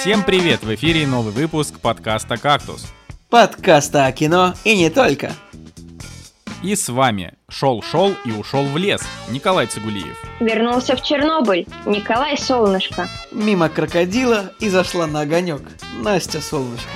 Всем привет! В эфире новый выпуск подкаста «Кактус». Подкаста о кино и не только. И с вами шел-шел и ушел в лес Николай Цигулиев. Вернулся в Чернобыль Николай Солнышко. Мимо крокодила и зашла на огонек. Настя Солнышко.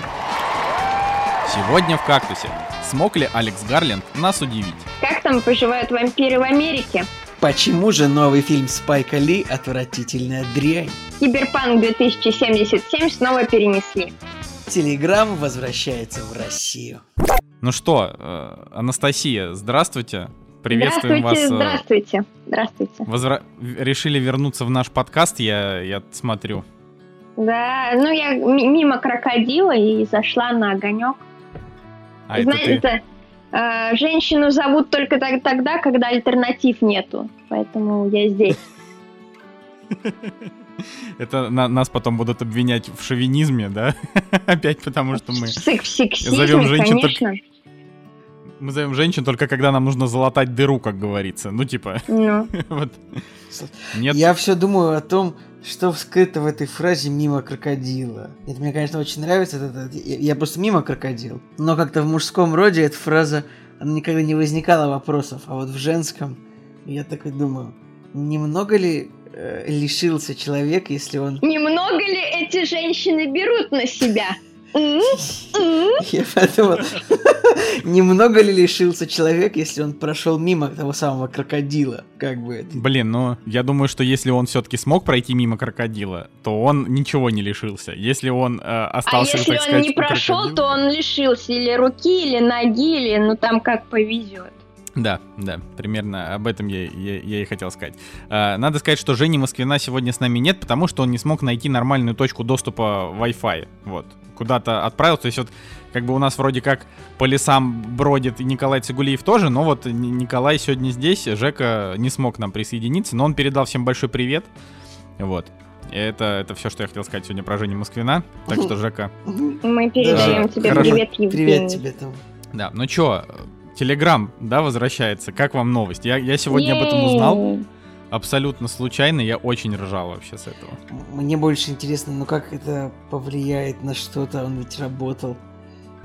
Сегодня в «Кактусе». Смог ли Алекс Гарленд нас удивить? Как там поживают вампиры в Америке? Почему же новый фильм Спайка Ли «Отвратительная дрянь»? Киберпанк 2077 снова перенесли. Телеграм возвращается в Россию. Ну что, э, Анастасия, здравствуйте. Приветствуем здравствуйте, вас. э, Здравствуйте, здравствуйте. Возра- Решили вернуться в наш подкаст, я, я смотрю. Да, ну я ми- мимо крокодила и зашла на огонек. А это ты? Знаете, э, женщину зовут только так- тогда, когда альтернатив нету. Поэтому я здесь. Это на- нас потом будут обвинять в шовинизме, да? Опять потому что мы... Зовем женщин только-. Мы зовем женщин только когда нам нужно залатать дыру, как говорится. Ну, типа, Ну, вот. Нет, Я все думаю о том, что вскрыто в этой фразе «мимо крокодила». Это мне, конечно, очень нравится. это- это- я, я просто мимо крокодил. Но как-то в мужском роде эта фраза, она никогда не возникала вопросов. А вот в женском я такой думаю, немного ли э, лишился человек, если он... немного ли эти женщины берут на себя? Я подумал, немного ли лишился человек, если он прошел мимо того самого крокодила, как бы это. блин, ну, я думаю, что если он все-таки смог пройти мимо крокодила, то он ничего не лишился. Если он э, А остался, если так он сказать, не прошел, крокодила- то он лишился или руки, или ноги, или ну там как повезет. Да, да, примерно об этом я, я, я и хотел сказать. А, надо сказать, что Жени Москвина сегодня с нами нет, потому что он не смог найти нормальную точку доступа Wi-Fi. Вот. Куда-то отправился. То есть вот как бы у нас вроде как по лесам бродит и Николай Цигулиев тоже, но вот Ни- Николай сегодня здесь, Жека не смог нам присоединиться, но он передал всем большой привет. Вот. И Это, это все, что я хотел сказать сегодня про Женю Москвина. Так что, Жека, Мы передаем Да, тебе хорошо. привет, Евгений. Привет тебе там. да, ну чё, Телеграм, да, возвращается. Как вам новость? Я, я сегодня об этом узнал. Абсолютно случайно, я очень ржал вообще с этого. Мне больше интересно, ну как это повлияет на что-то, он ведь работал.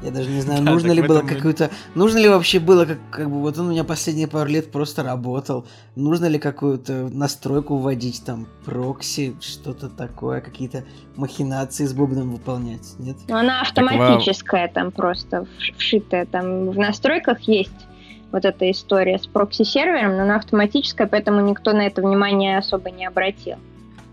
Я даже не знаю, Да, нужно так ли было какую-то... Нужно ли вообще было, как, как бы, вот он у меня последние пару лет просто работал. Нужно ли какую-то настройку вводить, там, прокси, что-то такое, какие-то махинации с бубном выполнять, нет? Ну, она автоматическая там просто вш- вшитая. Там в настройках есть вот эта история с прокси-сервером, но она автоматическая, поэтому никто на это внимание особо не обратил.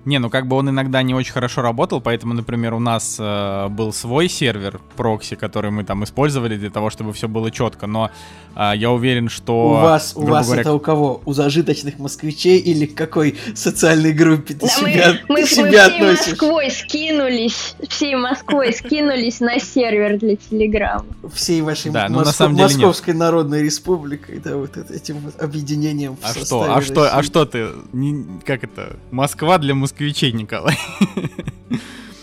Не, ну как бы он иногда не очень хорошо работал, поэтому, например, у нас э, был свой сервер прокси, который мы там использовали для того, чтобы все было четко, но э, я уверен, что... у вас, у вас говоря, это у кого? У зажиточных москвичей или к какой социальной группе ты Да мы, себя, мы, ты мы себя всей относишь? Москвой скинулись, всей Москвой скинулись на сервер для Телеграма. всей вашей Да, ну, на Моско- самом деле нет. Московской Народной Республикой, да, вот этим вот объединением в А что, а что, а что ты, не- как это, Москва для москвичей, Николай.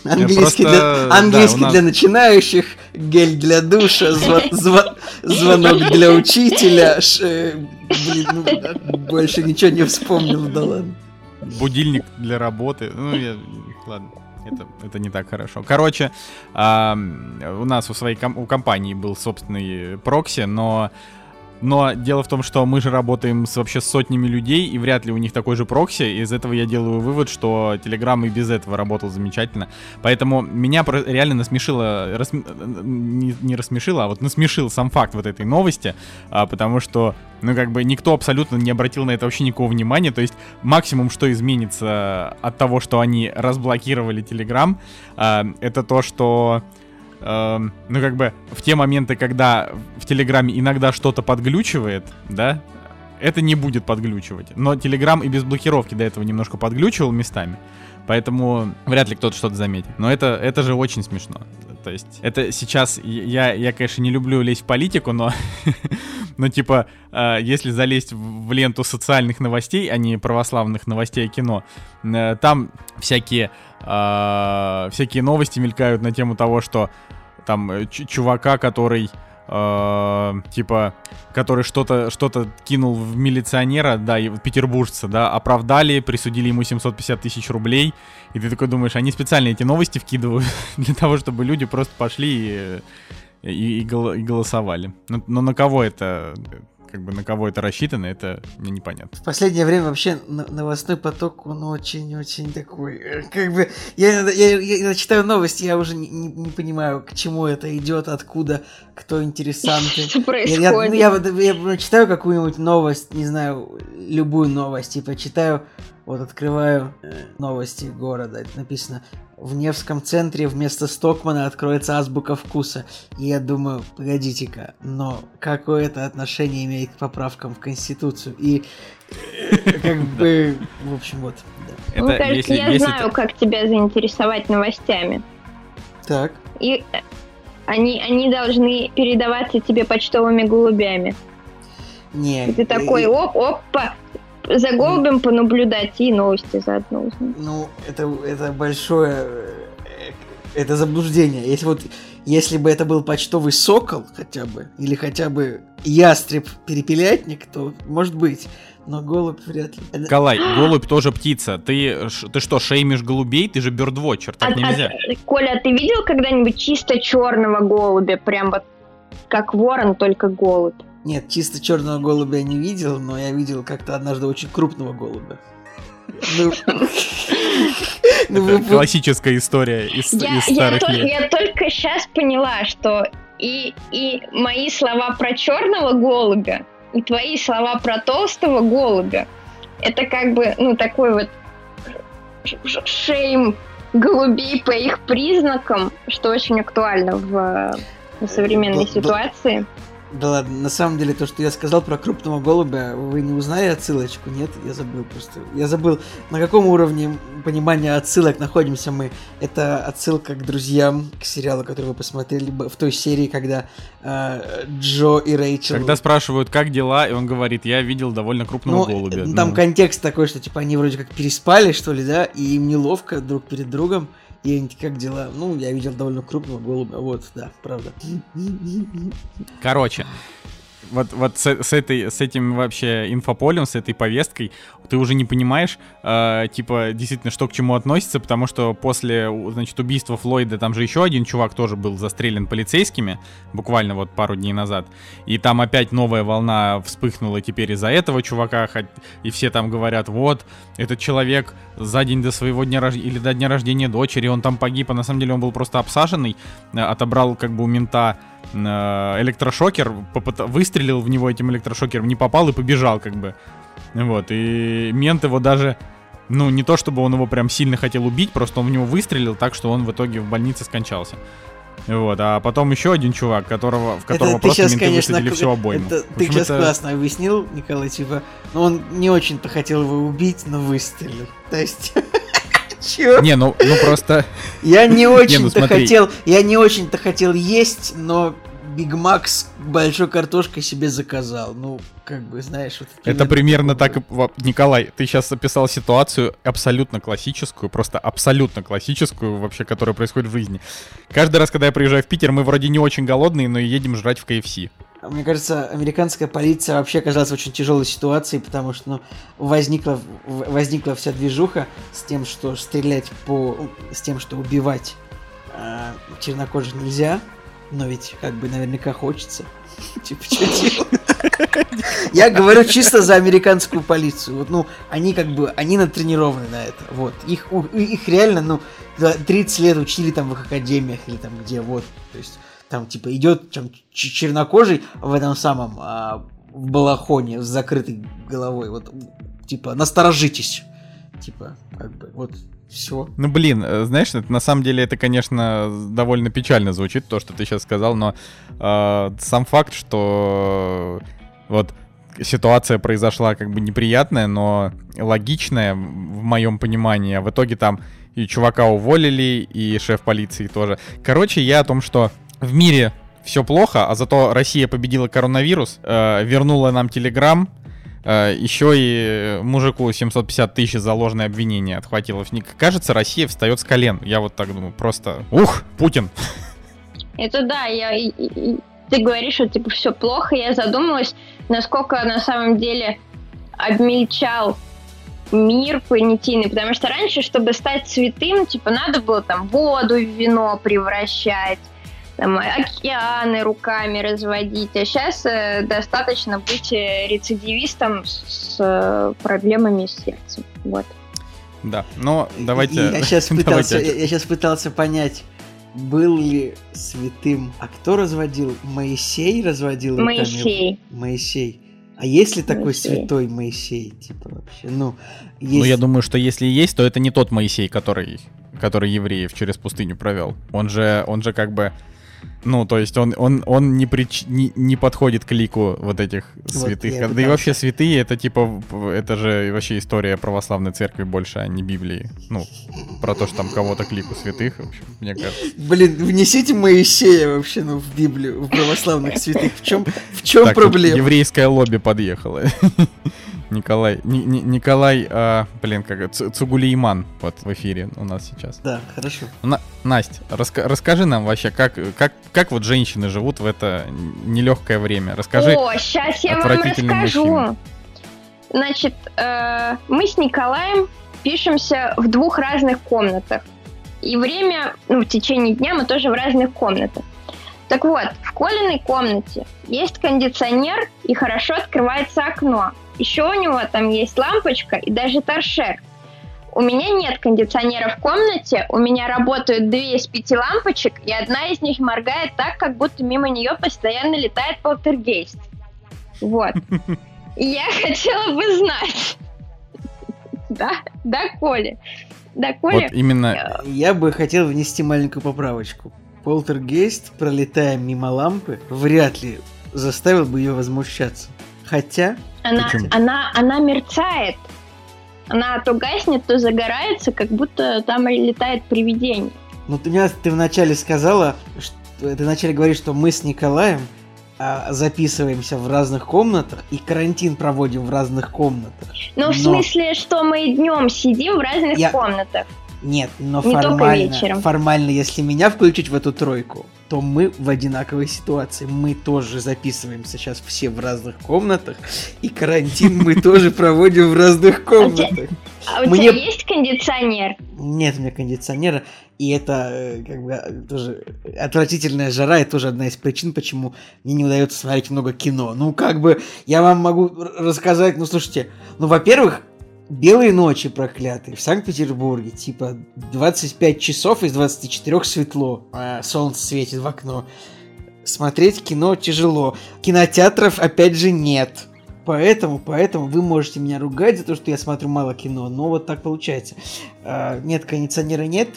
Английский, Просто, для, английский да, нас- для начинающих, гель для душа, зва- зва- звонок для учителя. ш- э, блин, ну, да, больше ничего не вспомнил, да ладно. будильник для работы. Ну, я... Ладно, это, это не так хорошо. Короче, ам, у нас у своей ком- у компании был собственный прокси, но... Но дело в том, что мы же работаем с вообще сотнями людей, и вряд ли у них такой же прокси. Из этого я делаю вывод, что Telegram и без этого работал замечательно. Поэтому меня реально насмешило, расм- не, не рассмешило, а вот насмешил сам факт вот этой новости, а, потому что, ну, как бы никто абсолютно не обратил на это вообще никакого внимания. То есть максимум, что изменится от того, что они разблокировали Telegram, а, это то, что эм, ну, как бы, в те моменты, когда в Телеграме иногда что-то подглючивает, да, это не будет подглючивать. Но Телеграм и без блокировки до этого немножко подглючивал местами. Поэтому вряд ли кто-то что-то заметит. Но это, это же очень смешно. То есть, это сейчас, я, я конечно, не люблю лезть в политику, но, но типа, э, если залезть в в ленту социальных новостей, а не православных новостей кино, э, там всякие, э, всякие новости мелькают на тему того, что там э, чувака, который э, типа, который что-то что кинул в милиционера, да, и петербуржца, да, оправдали, присудили ему 750 тысяч рублей, и ты такой думаешь, они специально эти новости вкидывают для того, чтобы люди просто пошли и, и, и голосовали. Но, но на кого это как бы на кого это рассчитано, это мне непонятно. В последнее время вообще новостной поток, он очень-очень такой, э, как бы, я, я, я читаю новости, я уже не, не, не понимаю, к чему это идет, откуда, кто интересанты. Что происходит? Я, я, я, я, я читаю какую-нибудь новость, не знаю, любую новость, типа читаю, вот открываю э, новости города, это написано в Невском центре вместо Стокмана откроется азбука вкуса. И я думаю, погодите-ка, но какое это отношение имеет к поправкам в Конституцию? И э, как бы, в общем, вот. Да. Мне кажется, я знаю, как тебя заинтересовать новостями. Так. И э, они, они должны передаваться тебе почтовыми голубями. Не. И ты такой, оп, опа, за голубем понаблюдать и новости заодно узнать. Ну, это, это большое... Э, это заблуждение. Если вот если бы это был почтовый сокол хотя бы, или хотя бы ястреб-перепелятник, то может быть. Но голубь вряд ли. Калай, голубь тоже птица. Ты, ты что, шеймишь голубей? Ты же бёрдвотчер, так а, нельзя. А, Коля, ты видел когда-нибудь чисто черного голубя? Прям вот как ворон, только голубь. Нет, чисто черного голубя я не видел, но я видел как-то однажды очень крупного голубя. Ну, ну классическая история из, старых я, лет. Я только сейчас поняла, что и, и мои слова про черного голубя, и твои слова про толстого голубя, это как бы, ну, такой вот шейм голубей по их признакам, что очень актуально в, в современной ситуации. Да ладно, на самом деле то, что я сказал про крупного голубя, вы не узнали отсылочку? Нет, я забыл просто. Я забыл, на каком уровне понимания отсылок находимся мы. Это отсылка к друзьям, к сериалу, который вы посмотрели в той серии, когда э, Джо и Рэйчел... Когда спрашивают, как дела, и он говорит, я видел довольно крупного ну, голубя. Там ну. контекст такой, что типа они вроде как переспали, что ли, да, и им неловко друг перед другом. И как дела? Ну, я видел довольно крупного голубя. Вот, да, правда. Короче, вот, вот с, с, этой, с этим вообще инфополем, с этой повесткой, ты уже не понимаешь, э, типа, действительно, что к чему относится, потому что после, значит, убийства Флойда там же еще один чувак тоже был застрелен полицейскими, буквально вот пару дней назад, и там опять новая волна вспыхнула теперь из-за этого чувака, и все там говорят, вот, этот человек за день до своего дня рождения, или до дня рождения дочери, он там погиб, а на самом деле он был просто обсаженный, э, отобрал как бы у мента электрошокер, выстрелил в него этим электрошокером, не попал и побежал как бы. Вот, и мент его даже, ну, не то чтобы он его прям сильно хотел убить, просто он в него выстрелил так, что он в итоге в больнице скончался. Вот, а потом еще один чувак, которого, в которого это просто сейчас, менты конечно, высадили всю обойму. Это, ты сейчас это... классно объяснил, Николай, типа, ну он не очень-то хотел его убить, но выстрелил. То есть... Чё? Не, ну, ну просто... Я не ну очень-то хотел, я не очень-то хотел есть, но Биг Мак с большой картошкой себе заказал. Ну, как бы, знаешь... Вот Это примерно так. Николай, ты сейчас описал ситуацию абсолютно классическую, просто абсолютно классическую вообще, которая происходит в жизни. Каждый раз, когда я приезжаю в Питер, мы вроде не очень голодные, но едем жрать в KFC. Мне кажется, американская полиция вообще оказалась в очень тяжелой ситуации, потому что ну, возникла, возникла вся движуха с тем, что стрелять по... с тем, что убивать э, чернокожих нельзя, но ведь как бы наверняка хочется. Типа, что делать? Я говорю чисто за американскую полицию. Вот, ну, они как бы, они натренированы на это. Вот. Их, их реально, ну, 30 лет учили там в их академиях или там где, вот. То есть, там, типа, идет там, чернокожий в этом самом, а, в балахоне с закрытой головой. Вот, типа, насторожитесь. Типа, как бы, вот, все. Ну, блин, э, знаешь, это, на самом деле это, конечно, довольно печально звучит, то, что ты сейчас сказал, но э, сам факт, что вот ситуация произошла как бы неприятная, но логичная в моем понимании, а в итоге там и чувака уволили, и шеф полиции тоже. Короче, я о том, что в мире все плохо, а зато Россия победила коронавирус, э, вернула нам Телеграм, Э, еще и мужику 750 тысяч за ложное обвинение отхватило. Кажется, Россия встает с колен. Я вот так думаю, просто... Ух, Путин! Это да, я, ты говоришь, что типа все плохо, я задумалась, насколько на самом деле обмельчал мир понятийный, потому что раньше, чтобы стать святым, типа, надо было там воду в вино превращать, там, океаны руками разводить, а сейчас э, достаточно быть э, рецидивистом с, с э, проблемами сердца. Вот. Да, но давайте... Я сейчас, пытался, давайте... я сейчас пытался понять, был ли святым... А кто разводил? Моисей разводил Моисей. Руками? Моисей. А есть ли такой Моисей. святой Моисей, типа вообще? Ну, есть... ну, я думаю, что если есть, то это не тот Моисей, который, который евреев через пустыню провел. Он же, он же как бы ну, то есть он, он, он не, прич... не, не подходит к лику вот этих святых. Вот да и вообще святые, это типа, это же вообще история православной церкви больше, а не Библии. Ну, про то, что там кого-то к лику святых, в общем, мне кажется. Блин, внесите Моисея вообще, ну, в Библию, в православных святых. В чем, в чем так, проблема? Еврейское лобби подъехало. Николай, Ни, Ни, Николай, а, блин, как Цугулииман вот в эфире у нас сейчас. Да, хорошо. На, Настя, раска, расскажи нам вообще, как, как, как вот женщины живут в это нелегкое время. Расскажи. О, сейчас я вам расскажу. Мужчин. Значит, э, мы с Николаем пишемся в двух разных комнатах. И время, ну, в течение дня мы тоже в разных комнатах. Так вот, в Колиной комнате есть кондиционер и хорошо открывается окно. Еще у него там есть лампочка и даже торшер. У меня нет кондиционера в комнате, у меня работают две из пяти лампочек, и одна из них моргает так, как будто мимо нее постоянно летает полтергейст. Вот. И я хотела бы знать. Да, да, Коля. Да, Коля. Вот именно... Я бы хотел внести маленькую поправочку. Полтергейст, пролетая мимо лампы, вряд ли заставил бы ее возмущаться. Хотя... Она, она, она мерцает. Она то гаснет, то загорается, как будто там летает привидение. Ну, ты, меня, ты вначале сказала, что, ты вначале говоришь, что мы с Николаем а, записываемся в разных комнатах и карантин проводим в разных комнатах. Ну, в смысле, что мы днем сидим в разных Я... комнатах. Нет, но Не формально, формально, если меня включить в эту тройку, то мы в одинаковой ситуации. Мы тоже записываемся сейчас все в разных комнатах, и карантин мы тоже проводим в разных а комнатах. А у тебя есть кондиционер? Нет у меня кондиционера, и это э, как бы тоже отвратительная жара, и тоже одна из причин, почему мне не удается смотреть много кино. Ну, как бы, я вам могу рассказать, ну, слушайте, ну, во-первых, Белые ночи проклятые в Санкт-Петербурге, типа 25 часов из 24 светло, а солнце светит в окно. Смотреть кино тяжело. Кинотеатров опять же нет. Поэтому, поэтому вы можете меня ругать за то, что я смотрю мало кино, но вот так получается. А, нет, кондиционера нет,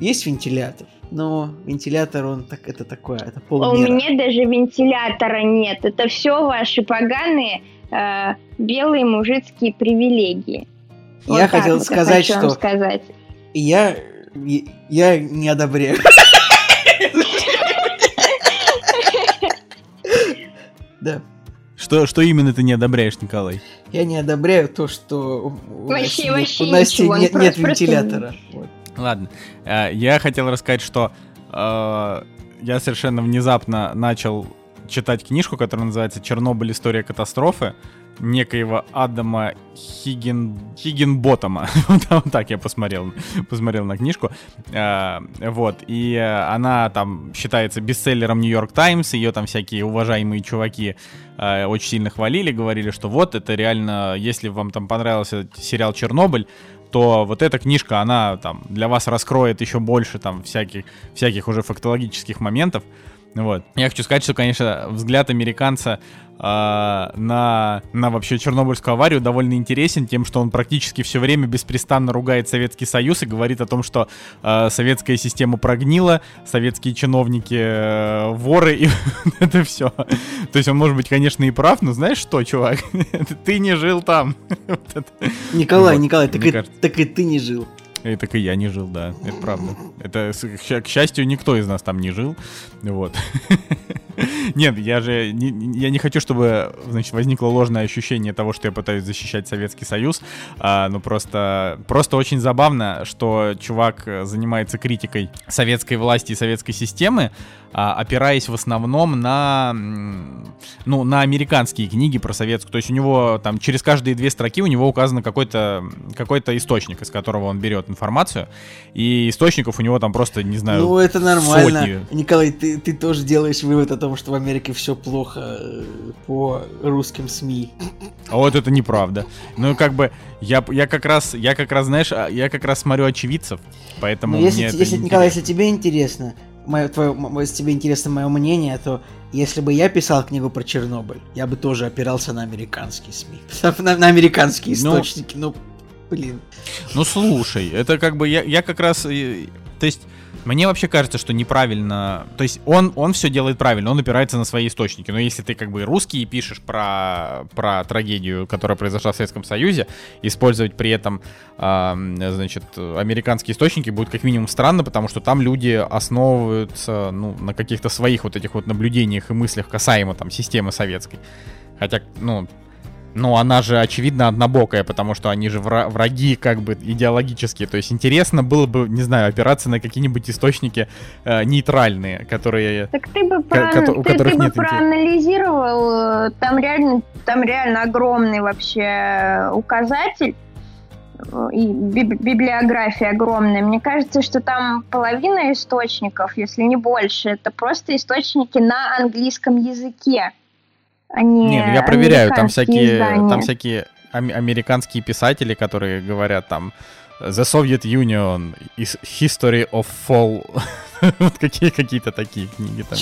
есть вентилятор. Но вентилятор, он так, это такое, это полмира. У меня даже вентилятора нет. Это все ваши поганые э, белые мужицкие привилегии. Я вот хотел сказать, что сказать. Я, я не одобряю. Да. Что, что именно ты не одобряешь, Николай? Я не одобряю то, что вообще, у, вообще у Насти нет, нет вентилятора. Вот. Ладно. Э, я хотел рассказать, что э, я совершенно внезапно начал читать книжку, которая называется «Чернобыль. История катастрофы» некоего Адама Хиггин... Хиггинботома. вот так я посмотрел, посмотрел на книжку. А, вот, и она там считается бестселлером Нью-Йорк Таймс, ее там всякие уважаемые чуваки а, очень сильно хвалили, говорили, что вот это реально, если вам там понравился сериал «Чернобыль», то вот эта книжка, она там для вас раскроет еще больше там всяких, всяких уже фактологических моментов. Вот. Я хочу сказать, что, конечно, взгляд американца э, на, на вообще Чернобыльскую аварию довольно интересен тем, что он практически все время беспрестанно ругает Советский Союз и говорит о том, что э, советская система прогнила, советские чиновники э, воры и это все. То есть он может быть, конечно, и прав, но знаешь что, чувак, ты не жил там. Николай, Николай, так и ты не жил. И так и я не жил, да, это правда. Это, к счастью, никто из нас там не жил, вот. Нет, я же не, я не хочу, чтобы значит, возникло ложное ощущение того, что я пытаюсь защищать Советский Союз. А, ну просто, просто очень забавно, что чувак занимается критикой советской власти и советской системы, а, опираясь в основном на, ну, на американские книги про советскую. То есть у него там через каждые две строки у него указан какой-то какой источник, из которого он берет информацию. И источников у него там просто, не знаю, Ну, это нормально. сотни. Николай, ты, ты тоже делаешь вывод о том, что в Америке все плохо э, по русским СМИ. А вот это неправда. Ну, как бы, я, я как раз, я как раз, знаешь, а, я как раз смотрю очевидцев, поэтому Но если, мне если. Николай, если тебе интересно, мое, твое, если тебе интересно мое мнение, то если бы я писал книгу про Чернобыль, я бы тоже опирался на американские СМИ. На, на американские Ну, источники. Ну, блин. Ну слушай, это как бы я, я как раз, э, то есть мне вообще кажется, что неправильно, то есть он он все делает правильно, он опирается на свои источники. Но если ты как бы русский и пишешь про про трагедию, которая произошла в Советском Союзе, использовать при этом, а, значит, американские источники будет как минимум странно, потому что там люди основываются ну на каких-то своих вот этих вот наблюдениях и мыслях касаемо там системы советской. Хотя, ну, ну, она же, очевидно, однобокая, потому что они же вра- враги, как бы, идеологические. То есть интересно было бы, не знаю, опираться на какие-нибудь источники э, нейтральные, которые... Так ты бы, Ко- кото- у ты, которых ты бы нет проанализировал, э, там реально, там реально огромный вообще указатель э, и биб- библиография огромная. Мне кажется, что там половина источников, если не больше, это просто источники на английском языке. А не ну я проверяю, там всякие, издания. там всякие ам- американские писатели, которые говорят там The Soviet Union is history of fall. Вот какие какие-то такие книги там.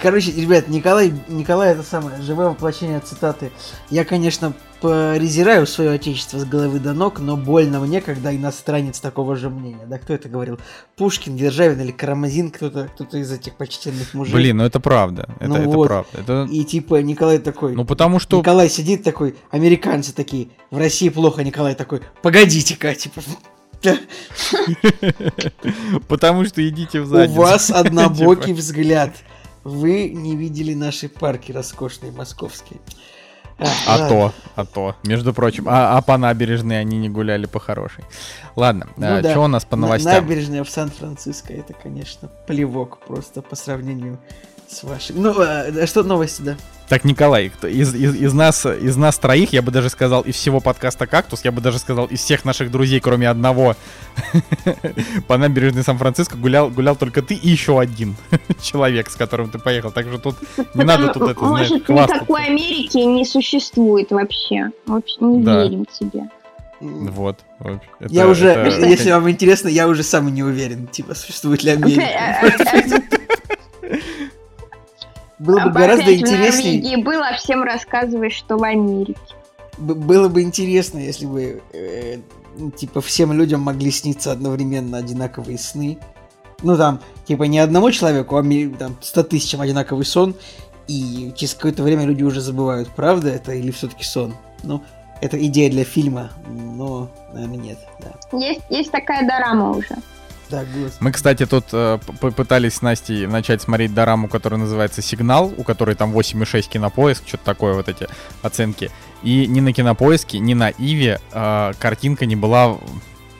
Короче, ребят, Николай, Николай это самое, живое воплощение цитаты. Я, конечно, презираю свое отечество с головы до ног, но больно мне, когда иностранец такого же мнения. Да кто это говорил? Пушкин, Державин или Карамазин, кто-то кто из этих почтенных мужей. Блин, ну это правда. Это, Ну это вот. правда. Это... И типа Николай такой... Ну потому что... Николай сидит такой, американцы такие, в России плохо, Николай такой, погодите-ка, типа, Потому что идите в у задницу. вас однобокий Типа. взгляд. Вы не видели наши парки роскошные московские. А ладно. то, а то, между прочим. А, а по набережной они не гуляли по хорошей. Ладно, Ну да. что у нас по новостям? Набережная в Сан-Франциско, это, конечно, плевок просто по сравнению с вашим. Ну, а, а что новости, да? Так, Николай, кто- из, из, из нас, из нас троих, я бы даже сказал, из всего подкаста «Кактус», я бы даже сказал, из всех наших друзей, кроме одного, по набережной Сан-Франциско гулял, гулял только ты и еще один человек, с которым ты поехал. Так что тут не надо тут это, знаешь, Может, никакой Америки не существует вообще. Вообще не Да. верим тебе. Вот. Это- я уже, это- если вам интересно, я уже сам не уверен, типа, существует ли Америка. Было бы гораздо в интереснее, Норвегии было, а всем рассказываешь, что в Америке. было бы интересно, если бы, э, типа, всем людям могли сниться одновременно одинаковые сны. Ну, там, типа, не одному человеку, а там, 100 тысячам одинаковый сон, и через какое-то время люди уже забывают, правда это или все-таки сон. Ну, это идея для фильма, но, наверное, нет. Да, Есть, есть такая дорама уже. Да. Мы, кстати, тут э, п- пытались с Настей начать смотреть дораму, которая называется «Сигнал», у которой там 8,6 кинопоиск, что-то такое, вот эти оценки. И ни на кинопоиске, ни на Иве э, картинка не была...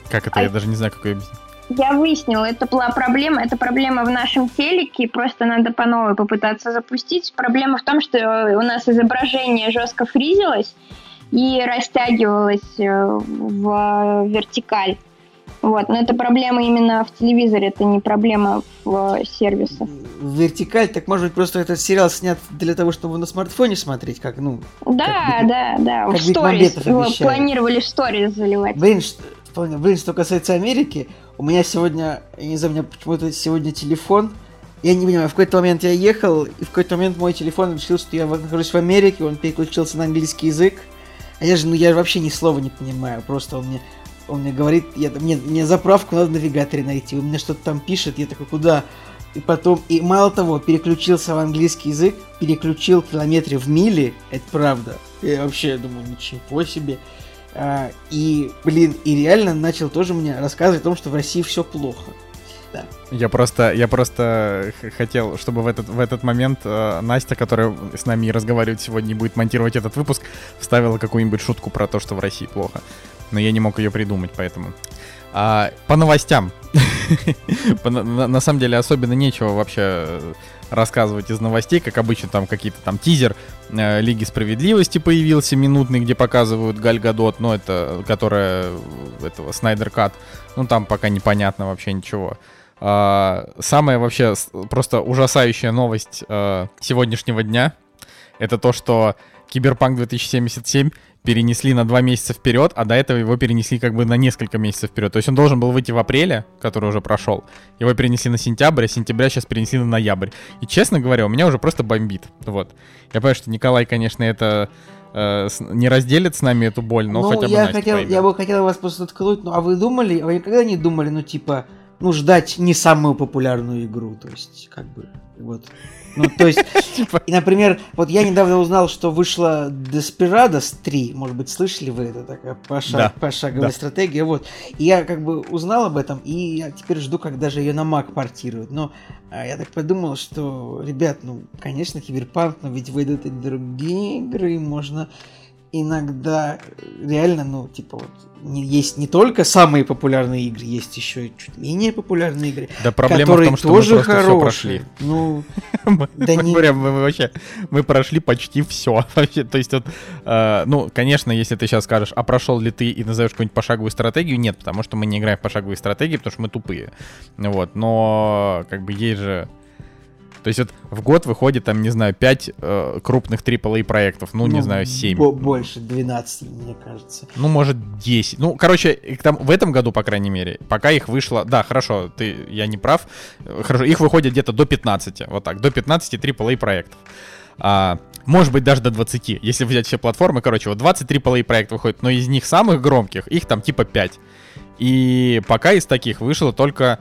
Как это, я Ай. даже не знаю, как ее объяснить. Я выяснила, это была проблема, это проблема в нашем телеке, просто надо по новой попытаться запустить. Проблема в том, что у нас изображение жестко фризилось и растягивалось э, в вертикаль. Вот, но это проблема именно в телевизоре, это не проблема в э, сервисах. Вертикаль, так может быть просто этот сериал снят для того, чтобы на смартфоне смотреть, как, ну, Да, Бек- да, да, как в сторис, его планировали в сторис заливать. Блин, что. Блин, что касается Америки, у меня сегодня, я не знаю, у меня почему-то сегодня телефон, я не понимаю, в какой-то момент я ехал, и в какой-то момент мой телефон решил, что я нахожусь в Америке, он переключился на английский язык, а я же, ну я вообще ни слова не понимаю, просто он мне, он мне говорит, я, мне, мне заправку надо в навигаторе найти, он мне что-то там пишет, я такой, куда? И потом, и мало того, переключился в английский язык, переключил километры в мили, это правда. Я вообще думаю, ничего себе. А, и, блин, и реально начал тоже мне рассказывать о том, что в России все плохо. Да. Я просто, я просто хотел, чтобы в этот, в этот момент э, Настя, которая с нами разговаривает сегодня и будет монтировать этот выпуск, вставила какую-нибудь шутку про то, что в России плохо. Но я не мог ее придумать, поэтому. А, по новостям. На самом деле особенно нечего вообще рассказывать из новостей, как обычно там какие-то там тизер э, Лиги Справедливости появился минутный, где показывают Галь Гадот, ну это, которая этого Снайдер Кат, ну там пока непонятно вообще ничего. А, самая вообще просто ужасающая новость сегодняшнего дня это то, что Киберпанк 2077 перенесли на два месяца вперед, а до этого его перенесли как бы на несколько месяцев вперед. То есть он должен был выйти в апреле, который уже прошел. Его перенесли на сентябрь, а сентября сейчас перенесли на ноябрь. И честно говоря, у меня уже просто бомбит. Вот. Я понимаю, что Николай, конечно, это э, не разделит с нами эту боль, но ну, хотя бы я хотел, я бы хотел вас просто ткнуть, ну а вы думали, а вы никогда не думали, ну типа, ну ждать не самую популярную игру, то есть как бы вот. Ну, то есть, типа. и, например, вот я недавно узнал, что вышла Desperados 3, может быть, слышали вы, это такая пошаг, да, пошаговая да. стратегия, вот. И я как бы узнал об этом, и я теперь жду, когда же ее на Mac портируют. Но а, я так подумал, что, ребят, ну, конечно, Киберпанк, но ведь выйдут и другие игры, можно иногда реально, ну, типа, вот, не, есть не только самые популярные игры, есть еще и чуть менее популярные игры, да, проблема которые в том, что тоже мы хорошие. прошли. Ну, да не... Говоря, мы вообще, мы прошли почти все. То есть, вот, э, ну, конечно, если ты сейчас скажешь, а прошел ли ты и назовешь какую-нибудь пошаговую стратегию, нет, потому что мы не играем в пошаговые стратегии, потому что мы тупые. Вот, но, как бы, есть же то есть вот в год выходит, там, не знаю, 5 э, крупных AAA проектов, ну, ну, не знаю, 7. Больше, 12, мне кажется. Ну, может, 10. Ну, короче, там, в этом году, по крайней мере, пока их вышло... Да, хорошо, ты, я не прав. Хорошо, их выходит где-то до 15, вот так, до 15 AAA проектов. А, может быть, даже до 20, если взять все платформы. Короче, вот 20 AAA проектов выходит, но из них самых громких, их там типа 5. И пока из таких вышло только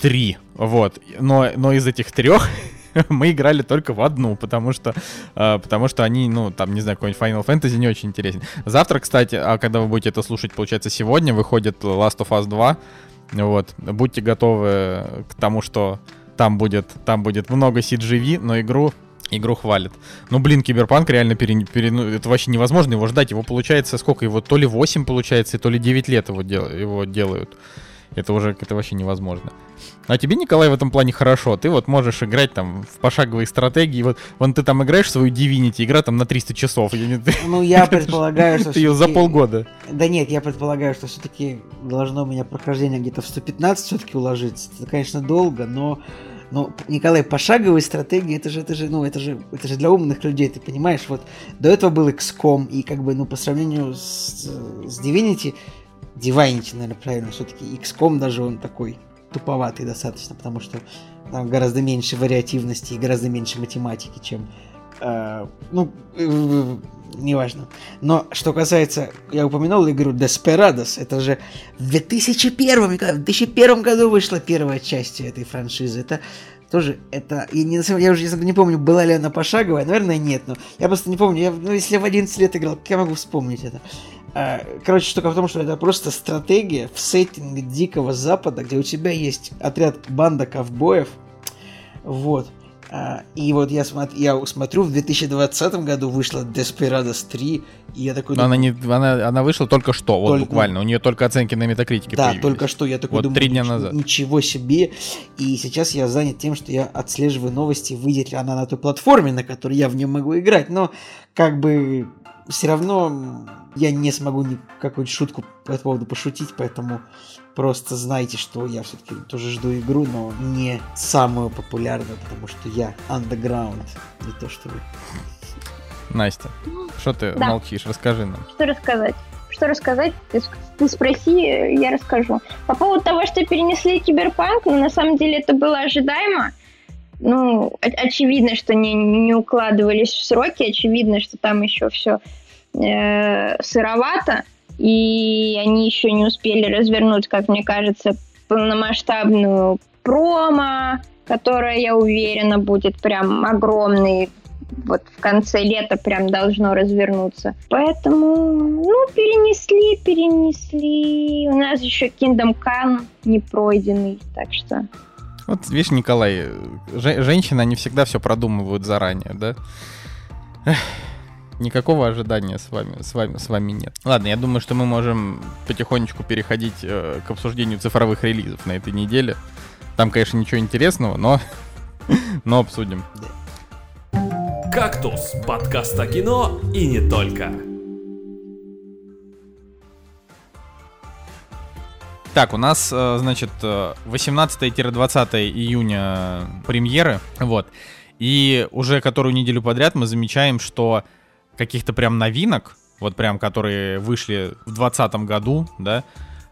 3. Вот. Но, но из этих трех мы играли только в одну, потому что, э, потому что они, ну, там, не знаю, какой-нибудь Final Fantasy не очень интересен. Завтра, кстати, а когда вы будете это слушать, получается, сегодня выходит Last of Us 2. Вот, будьте готовы к тому, что там будет, там будет много CGV, но игру игру хвалят. Ну, блин, Киберпанк реально пере, пере, ну, это вообще невозможно его ждать. Его получается сколько? Его то ли 8 получается, то ли 9 лет его, дел, его делают. Это уже это вообще невозможно. А тебе, Николай, в этом плане хорошо. Ты вот можешь играть там в пошаговые стратегии. Вот, вон ты там играешь в свою Divinity, игра там на 300 часов. Ну, я предполагаю, что... Ты ее за полгода. Да нет, я предполагаю, что все-таки должно у меня прохождение где-то в 115 все-таки уложиться. Это, конечно, долго, но но, Николай, пошаговые стратегии, это же, это же, ну, это же, это же для умных людей, ты понимаешь? Вот до этого был XCOM, и как бы, ну, по сравнению с, с Divinity, Divinity, наверное, правильно, все-таки XCOM даже он такой туповатый достаточно, потому что там гораздо меньше вариативности и гораздо меньше математики, чем э, ну, э, неважно. Но что касается, я упомянул игру Desperados, это же в 2001, в 2001 году вышла первая часть этой франшизы. Это тоже это я не я уже не помню была ли она пошаговая наверное нет но я просто не помню я, ну если я в 11 лет играл как я могу вспомнить это а, короче, штука в том, что это просто стратегия в сеттинге Дикого Запада, где у тебя есть отряд банда ковбоев. Вот. А, и вот я, смотр, я смотрю, в 2020 году вышла Desperados 3, и я такой... Но думаю, она, не, она, она вышла только что, вот буквально. У нее только оценки на метакритике Да, появились. только что. Я такой вот думаю, три дня назад. ничего себе. И сейчас я занят тем, что я отслеживаю новости, выйдет ли она на той платформе, на которой я в нее могу играть. Но как бы все равно я не смогу ни какую-нибудь шутку по этому поводу пошутить, поэтому просто знайте, что я все-таки тоже жду игру, но не самую популярную, потому что я underground, не то что вы. Настя, что ты да. молчишь? Расскажи нам. Что рассказать? Что рассказать? Ты, ты спроси, я расскажу. По поводу того, что перенесли киберпанк, ну, на самом деле это было ожидаемо. Ну, очевидно, что не, не укладывались в сроки, очевидно, что там еще все э, сыровато, и они еще не успели развернуть, как мне кажется, полномасштабную промо, которая, я уверена, будет прям огромной. Вот в конце лета прям должно развернуться. Поэтому, ну, перенесли перенесли. У нас еще Kingdom Come не пройденный, так что... Вот, видишь, Николай, женщины, они всегда все продумывают заранее, да? Никакого ожидания с вами, с вами, с вами нет. Ладно, я думаю, что мы можем потихонечку переходить э, к обсуждению цифровых релизов на этой неделе. Там, конечно, ничего интересного, но, но обсудим. «Кактус» — подкаст о кино и не только. Так, у нас, э, значит, 18-20 э, июня премьеры, вот. И уже которую неделю подряд мы замечаем, что каких-то прям новинок, вот прям, которые вышли в 2020 году, да,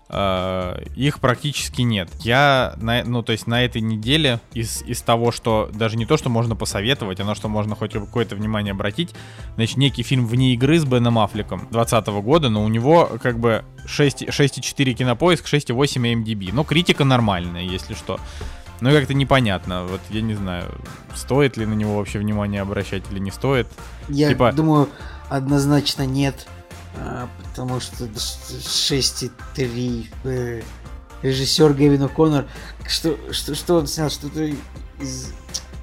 Uh, их практически нет. Я, на, ну, то есть на этой неделе из, из того, что даже не то, что можно посоветовать, а на что можно хоть какое-то внимание обратить, значит, некий фильм «Вне игры» с Беном Аффлеком 2020 года, но у него как бы 6,4 кинопоиск, 6,8 MDB. Ну, критика нормальная, если что. Ну, как-то непонятно. Вот я не знаю, стоит ли на него вообще внимание обращать или не стоит. Я типа... думаю, однозначно нет. А, потому что 6,3 э, режиссер Гевин О'Коннор. Что, что, что он снял? Что-то из...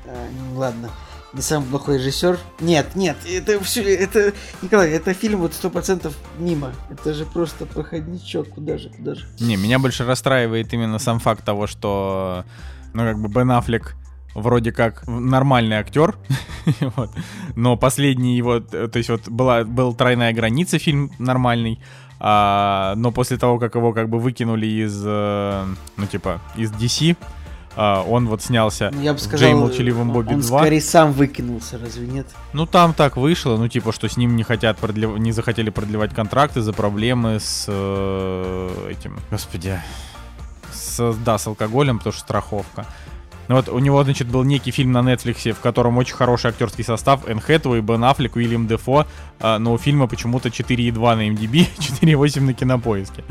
А, ну, ладно. Не самый плохой режиссер. Нет, нет, это все, это, Николай, это фильм вот сто процентов мимо. Это же просто проходничок, куда же, куда же. Не, меня больше расстраивает именно сам факт того, что, ну, как бы Бен Аффлек вроде как нормальный актер, вот. но последний его, то есть вот была, был «Тройная граница» фильм нормальный, а, но после того, как его как бы выкинули из, э, ну типа, из DC, а, он вот снялся я бы сказал, Джей Молчаливым Бобби он 2. скорее сам выкинулся, разве нет? Ну там так вышло, ну типа, что с ним не хотят продлев... не захотели продлевать контракты за проблемы с э, этим, господи, с, да, с алкоголем, потому что страховка. Ну вот у него, значит, был некий фильм на Netflix, в котором очень хороший актерский состав. Энн Хэтуэй, Бен Аффлек, Уильям Дефо. А, но у фильма почему-то 4,2 на MDB, 4,8 на Кинопоиске.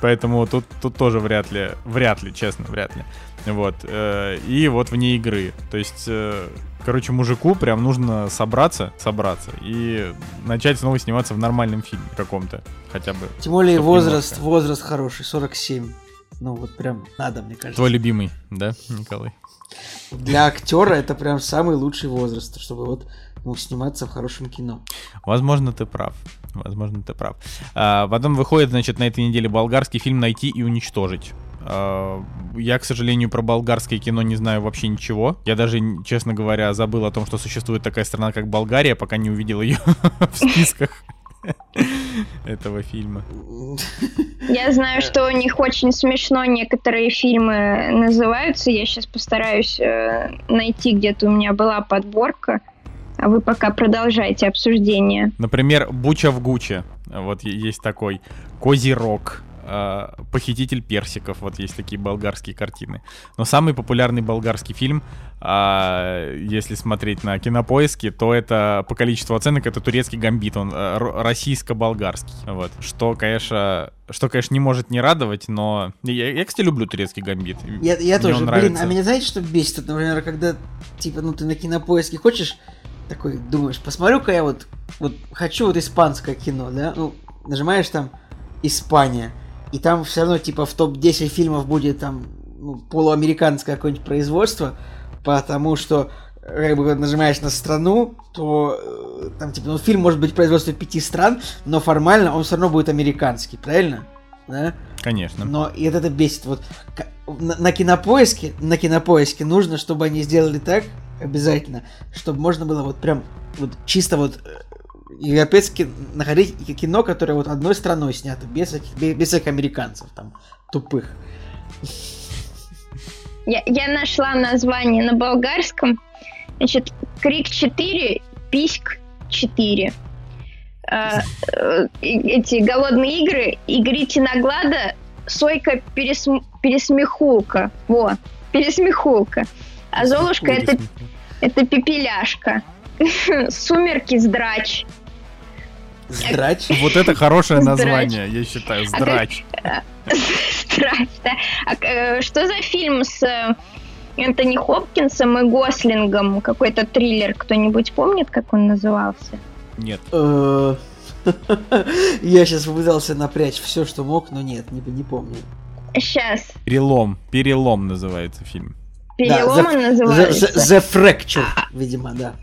Поэтому тут, тут тоже вряд ли, вряд ли, честно, вряд ли. Вот. Э, и вот вне игры. То есть, э, короче, мужику прям нужно собраться, собраться и начать снова сниматься в нормальном фильме каком-то. Хотя бы. Тем более возраст, немножко. возраст хороший, 47. Ну вот прям надо, мне кажется. Твой любимый, да, Николай? Для актера это прям самый лучший возраст, чтобы вот ну, сниматься в хорошем кино. Возможно, ты прав. Возможно, ты прав. А, потом выходит, значит, на этой неделе болгарский фильм «Найти и уничтожить». А, я, к сожалению, про болгарское кино не знаю вообще ничего. Я даже, честно говоря, забыл о том, что существует такая страна, как Болгария, пока не увидел ее в списках этого фильма. Я знаю, что у них очень смешно некоторые фильмы называются. Я сейчас постараюсь э, найти, где-то у меня была подборка. А вы пока продолжайте обсуждение. Например, Буча в Гуче. Вот есть такой. Козирог. Э, Похититель персиков. Вот есть такие болгарские картины. Но самый популярный болгарский фильм, э, если смотреть на кинопоиски, то это по количеству оценок это турецкий гамбит. Он э, российско-болгарский. Вот. Что, конечно, что, конечно, не может не радовать, но я, я кстати, люблю турецкий гамбит. Я, я тоже. Блин, а меня знаете, что бесит? Например, когда типа, ну ты на кинопоиске хочешь такой думаешь, посмотрю-ка я вот, вот хочу вот испанское кино, да, ну, нажимаешь там Испания, и там все равно, типа, в топ-10 фильмов будет там ну, полуамериканское какое-нибудь производство, потому что как бы нажимаешь на страну, то э, там типа, ну, фильм может быть производство пяти стран, но формально он все равно будет американский, правильно? Да? Конечно. Но и это, это бесит. Вот на, на кинопоиске, на кинопоиске нужно, чтобы они сделали так, обязательно, чтобы можно было вот прям вот чисто вот европейски находить кино, которое вот одной страной снято, без всяких, без всяких американцев там тупых. Я, я нашла название на болгарском. Значит, Крик 4, Письк 4. А, э, эти голодные игры, игрите наглада, Сойка пересм... пересмехулка. Во, пересмехулка. А Золушка это, это пепеляшка. Сумерки сдрач. Здрач? Вот это хорошее название, я считаю, здрач. Здрач, да. А э, что за фильм с э, Энтони Хопкинсом и Гослингом? Какой-то триллер, кто-нибудь помнит, как он назывался? Нет. Э, Я сейчас попытался напрячь все, что мог, но нет, не, не помню. Сейчас. Перелом. Перелом называется фильм. Перелом да, он называется. The, the Fracture, видимо, да.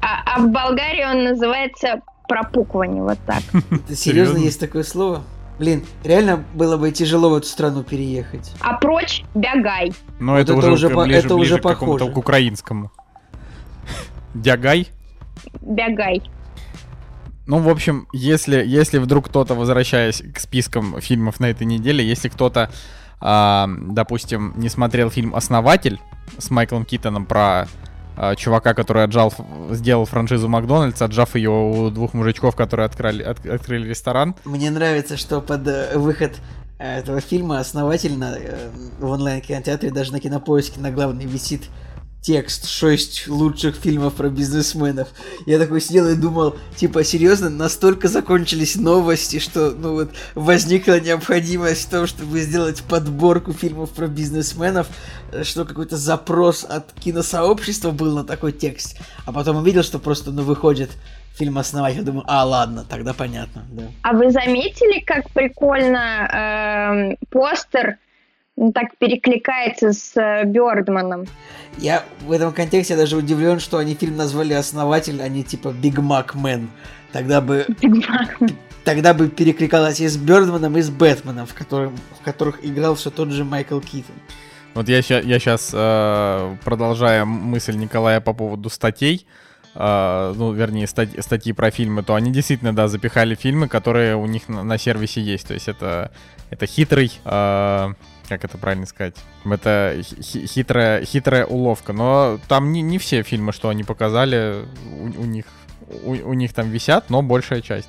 А, а в Болгарии он называется пропукивание, вот так. Серьезно есть такое слово? Блин, реально было бы тяжело в эту страну переехать. А прочь бегай. Но это, это уже, ближе, это ближе уже к похоже. к украинскому. Дягай. Бегай. Ну, в общем, если, если вдруг кто-то, возвращаясь к спискам фильмов на этой неделе, если кто-то, а, допустим, не смотрел фильм «Основатель» с Майклом Китоном про чувака, который отжал, сделал франшизу Макдональдс, отжав ее у двух мужичков, которые открыли, от- открыли ресторан. Мне нравится, что под э, выход э, этого фильма основательно э, в онлайн-кинотеатре даже на кинопоиске на главной висит текст «Шесть лучших фильмов про бизнесменов». Я такой сидел и думал, типа, серьезно, настолько закончились новости, что, ну вот, возникла необходимость в том, чтобы сделать подборку фильмов про бизнесменов, э, что какой-то запрос от киносообщества был на такой текст. А потом увидел, что просто, ну, выходит фильм «Основатель», думаю, а, ладно, тогда понятно, да. А вы заметили, как прикольно эм, постер так перекликается с э, Бёрдманом? Я в этом контексте даже удивлен, что они фильм назвали «Основатель», а не типа «Big Mac Man». Тогда бы, тогда бы перекликалось и с Бёрдманом, и с Бэтменом, в, котором, в которых играл все тот же Майкл Китон. Вот я, я сейчас, продолжая мысль Николая по поводу статей, э, ну, вернее, стать- статьи про фильмы, то они действительно, да, запихали фильмы, которые у них на, на сервисе есть. То есть это, это хитрый, э, как это правильно сказать? Это хи- хитрая, хитрая уловка. Но там не, не все фильмы, что они показали, у, у них, у, у них там висят, но большая часть.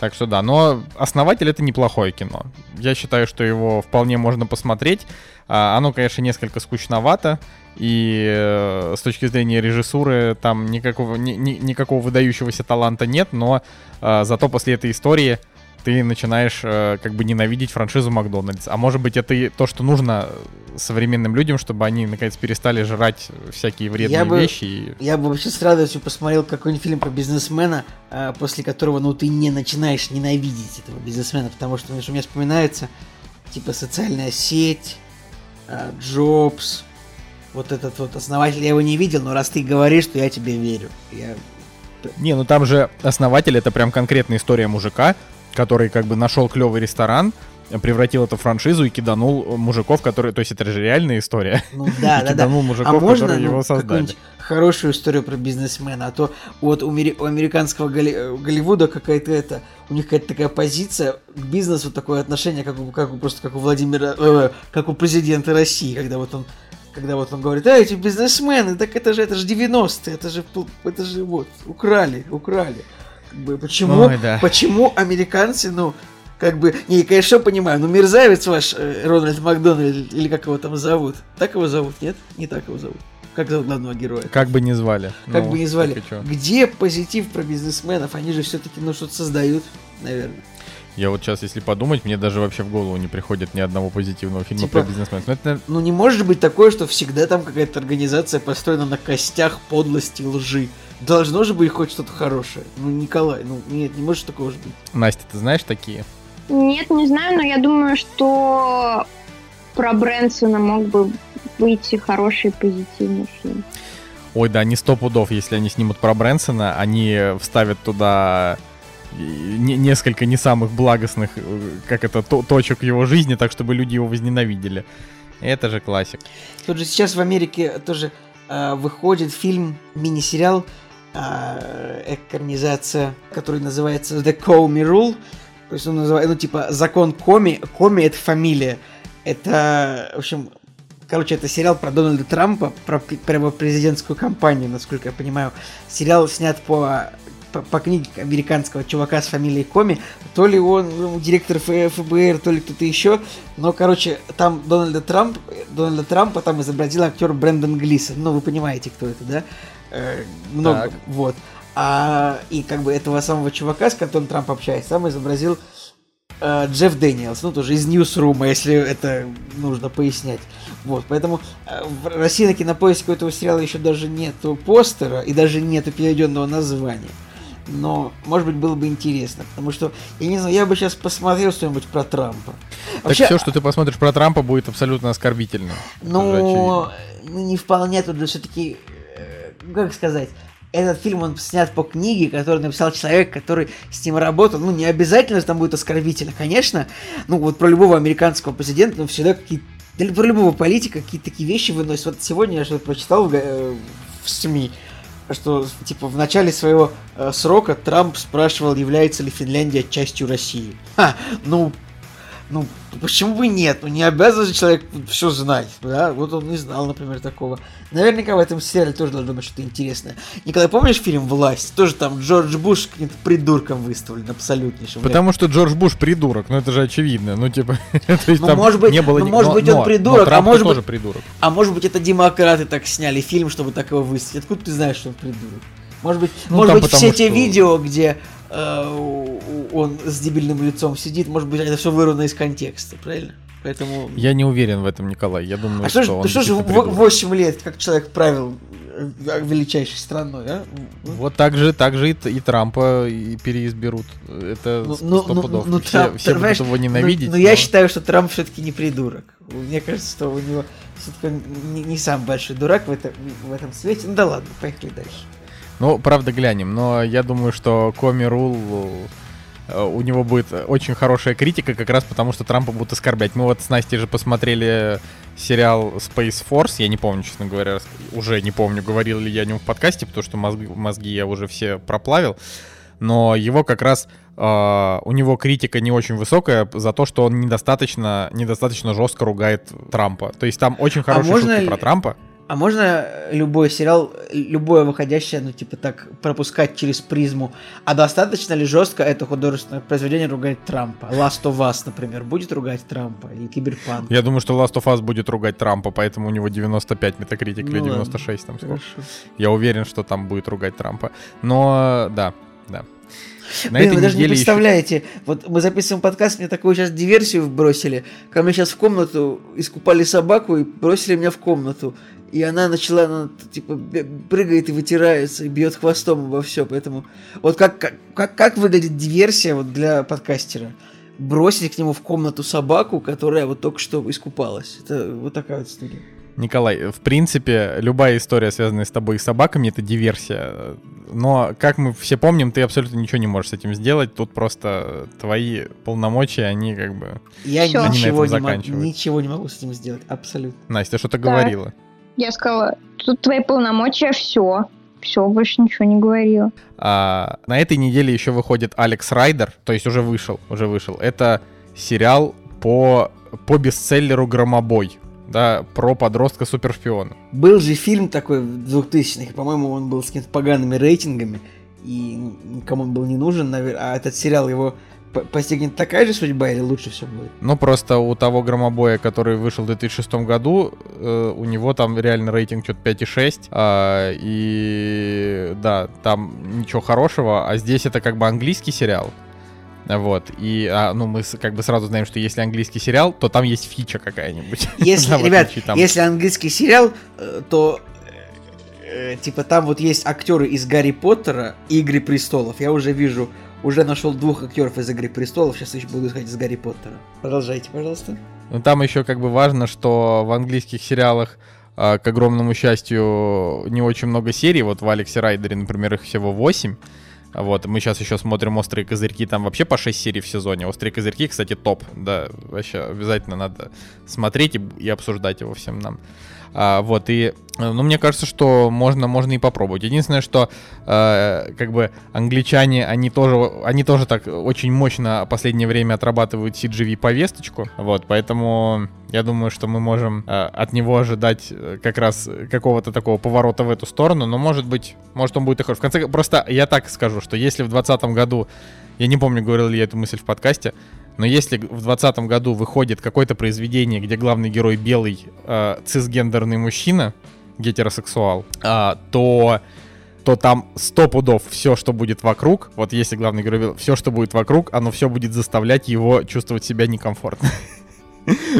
Так что да, но «Основатель» — это неплохое кино. Я считаю, что его вполне можно посмотреть. А, Оно, конечно, несколько скучновато, и э, с точки зрения режиссуры там никакого, ни- ни- никакого выдающегося таланта нет, но э, зато после этой истории ты начинаешь э, как бы ненавидеть франшизу Макдональдс. А может быть, это и то, что нужно современным людям, чтобы они наконец перестали жрать всякие вредные Я бы- вещи. и- Я бы вообще с радостью посмотрел какой-нибудь фильм про бизнесмена, а, после которого, ну, ты не начинаешь ненавидеть этого бизнесмена, потому что, знаешь, у меня вспоминается, типа, социальная сеть, а, Джобс, вот этот вот основатель, я его не видел, но раз ты говоришь, то я тебе верю. Я... Не, ну там же основатель это прям конкретная история мужика, который как бы нашел клевый ресторан, превратил это в франшизу и киданул мужиков, которые... То есть это же реальная история. Ну да, И да, да. киданул А мужиков, можно которые ну, его создали. хорошую историю про бизнесмена? А то вот у, мери- у американского Голли- э, Голливуда какая-то это, у них какая-то такая позиция к бизнесу, такое отношение, как у, как у- просто как у Владимира, э, как у президента России, когда вот он когда вот он говорит, а эти бизнесмены, так это же это же 90-е, это же это же вот украли, украли. Как бы, почему, Ой, да. почему американцы, ну, как бы, не, я, конечно, понимаю, но мерзавец ваш э, Рональд Макдональд, или как его там зовут, так его зовут, нет? Не так его зовут. Как зовут главного героя? Как бы ни звали. Как Ну, бы ни звали. Где позитив про бизнесменов? Они же все-таки, ну, что-то создают, наверное. Я вот сейчас, если подумать, мне даже вообще в голову не приходит ни одного позитивного фильма Типа- про бизнесменов. Ну, это, Ну, не может быть такое, что всегда там какая-то организация построена на костях подлости, лжи. Должно же быть хоть что-то хорошее. Ну, Николай, ну, нет, не может такого же быть. Настя, ты знаешь такие? Нет, не знаю, но я думаю, что про Брэнсона мог бы выйти хороший позитивный фильм. Ой, да, не сто пудов, если они снимут про Брэнсона, они вставят туда не- несколько не самых благостных, э, как это, то- точек его жизни, так чтобы люди его возненавидели. Это же классик. Тут же сейчас в Америке тоже а, выходит фильм, мини-сериал, экранизация, который называется The Comey Rule. То есть он называется, ну, типа, закон Коми. Коми — это фамилия. Это, в общем, короче, это сериал про Дональда Трампа, про, пр- про его президентскую кампанию, насколько я понимаю. Сериал снят по, по, по книге американского чувака с фамилией Коми. То ли он ну, директор ФБР, то ли кто-то еще. Но, короче, там Дональда, Трамп, Дональда Трампа там изобразил актер Брэндон Глисон. Ну, вы понимаете, кто это, да? Э, много, Так. вот. А, и как бы этого самого чувака, с которым Трамп общается, там изобразил э, Джефф Дэниелс, ну тоже из Ньюсрума, если это нужно пояснять. Вот, поэтому э, в России на кинопоиске у этого сериала еще даже нету постера и даже нету переведенного названия. но, может быть, было бы интересно, потому что, я не знаю, я бы сейчас посмотрел что-нибудь про Трампа. Так все, что ты посмотришь про Трампа, будет абсолютно оскорбительным. Ну, не вполне, тут все-таки, э, как сказать, этот фильм, он снят по книге, которую написал человек, который с ним работал. Ну, не обязательно там будет оскорбительно, конечно. Ну, вот про любого американского президента, но всегда какие-то... Про любого политика какие-то такие вещи выносят. Вот сегодня я что-то прочитал в, э, в СМИ, что, типа, в начале своего э, срока Трамп спрашивал, является ли Финляндия частью России. Ха, ну, ну, почему бы нет? Ну, не обязан же человек все знать, да? Вот он не знал, например, такого. Наверняка в этом сериале тоже должно быть что-то интересное. Николай, помнишь фильм «Власть»? Тоже там Джордж Буш каким-то придурком выставлен, абсолютнейшим. Потому что Джордж Буш придурок, ну это же очевидно. Ну, типа, то есть ну, там может быть, не было... Ну, может но, быть, он придурок, но а может тоже быть... придурок. А может быть, это демократы так сняли фильм, чтобы так его выставить. Откуда ты знаешь, что он придурок? Может быть, ну, может быть все что... те видео, где он с дебильным лицом сидит, может быть, это все вырвано из контекста, правильно? Поэтому... Я не уверен в этом, Николай. Я думаю, а что, что он... Что же 8 лет, как человек правил э, величайшей страной, а? Вот так же, так же и, и Трампа и переизберут. Это ну, ну, сто ну, пудов. Ну, все Трамп, все будут его ненавидеть. Ну, но, но я считаю, что Трамп все-таки не придурок. Мне кажется, что у него все-таки не, не самый большой дурак в этом, в этом свете. Ну да ладно, поехали дальше. Ну, правда, глянем. Но я думаю, что Коми Рул Э, у него будет очень хорошая критика, как раз потому, что Трампа будут оскорблять. Мы вот с Настей же посмотрели сериал Space Force, я не помню, честно говоря, уже не помню, говорил ли я о нем в подкасте, потому что мозги, мозги я уже все проплавил, но его как раз Uh, у него критика не очень высокая за то, что он недостаточно, недостаточно жестко ругает Трампа. То есть там очень а хорошие а шутки ли... про Трампа. А можно любой сериал, любое выходящее, ну, типа так, пропускать через призму? А достаточно ли жестко это художественное произведение ругать Трампа? Last of Us, например, будет ругать Трампа? Или Киберпанк? Я думаю, что Last of Us будет ругать Трампа, поэтому у него 95 метакритик ну, или 96 там сколько. Я уверен, что там будет ругать Трампа. Но, да, да. На Блин, вы даже не представляете, еще... вот мы записываем подкаст, мне такую сейчас диверсию вбросили. Ко мне сейчас в комнату искупали собаку и бросили меня в комнату и она начала, она, типа, прыгает и вытирается, и бьет хвостом во все, поэтому... Вот как, как, как, выглядит диверсия вот для подкастера? Бросить к нему в комнату собаку, которая вот только что искупалась. Это вот такая вот история. Николай, в принципе, любая история, связанная с тобой и собаками, это диверсия. Но, как мы все помним, ты абсолютно ничего не можешь с этим сделать. Тут просто твои полномочия, они как бы... Я ничего не, могу, ничего не могу с этим сделать, абсолютно. Настя, что-то да. говорила. Я сказала, тут твои полномочия, все. Все, больше ничего не говорила. А, на этой неделе еще выходит Алекс Райдер, то есть уже вышел, уже вышел. Это сериал по, по бестселлеру «Громобой», да, про подростка супершпиона. Был же фильм такой в 2000-х, по-моему, он был с какими-то погаными рейтингами, и никому он был не нужен, наверное, а этот сериал его постигнет такая же судьба или лучше все будет? Ну, просто у того громобоя, который вышел в 2006 году, э, у него там реально рейтинг что-то 5,6. Э, и да, там ничего хорошего. А здесь это как бы английский сериал. Вот, и, а, ну, мы как бы сразу знаем, что если английский сериал, то там есть фича какая-нибудь. Если, ребят, если английский сериал, э, то э, типа там вот есть актеры из Гарри Поттера и Игры престолов. Я уже вижу уже нашел двух актеров из Игры престолов, сейчас еще буду искать из Гарри Поттера. Продолжайте, пожалуйста. Ну там еще как бы важно, что в английских сериалах а, к огромному счастью, не очень много серий. Вот в Алексе Райдере, например, их всего 8. Вот, мы сейчас еще смотрим «Острые козырьки», там вообще по 6 серий в сезоне. «Острые козырьки», кстати, топ, да, вообще обязательно надо смотреть и, и обсуждать его всем нам. А, вот, и, ну, мне кажется, что можно, можно и попробовать. Единственное, что, э, как бы, англичане, они тоже, они тоже так очень мощно в последнее время отрабатывают CGV-повесточку, вот, поэтому я думаю, что мы можем э, от него ожидать э, как раз какого-то такого поворота в эту сторону, но, может быть, может он будет и хорош. В конце, просто я так скажу, что если в 2020 году, я не помню, говорил ли я эту мысль в подкасте, но если в 2020 году выходит какое-то произведение, где главный герой белый э, цисгендерный мужчина, гетеросексуал, э, то то там сто пудов все, что будет вокруг, вот если главный герой белый, все, что будет вокруг, оно все будет заставлять его чувствовать себя некомфортно.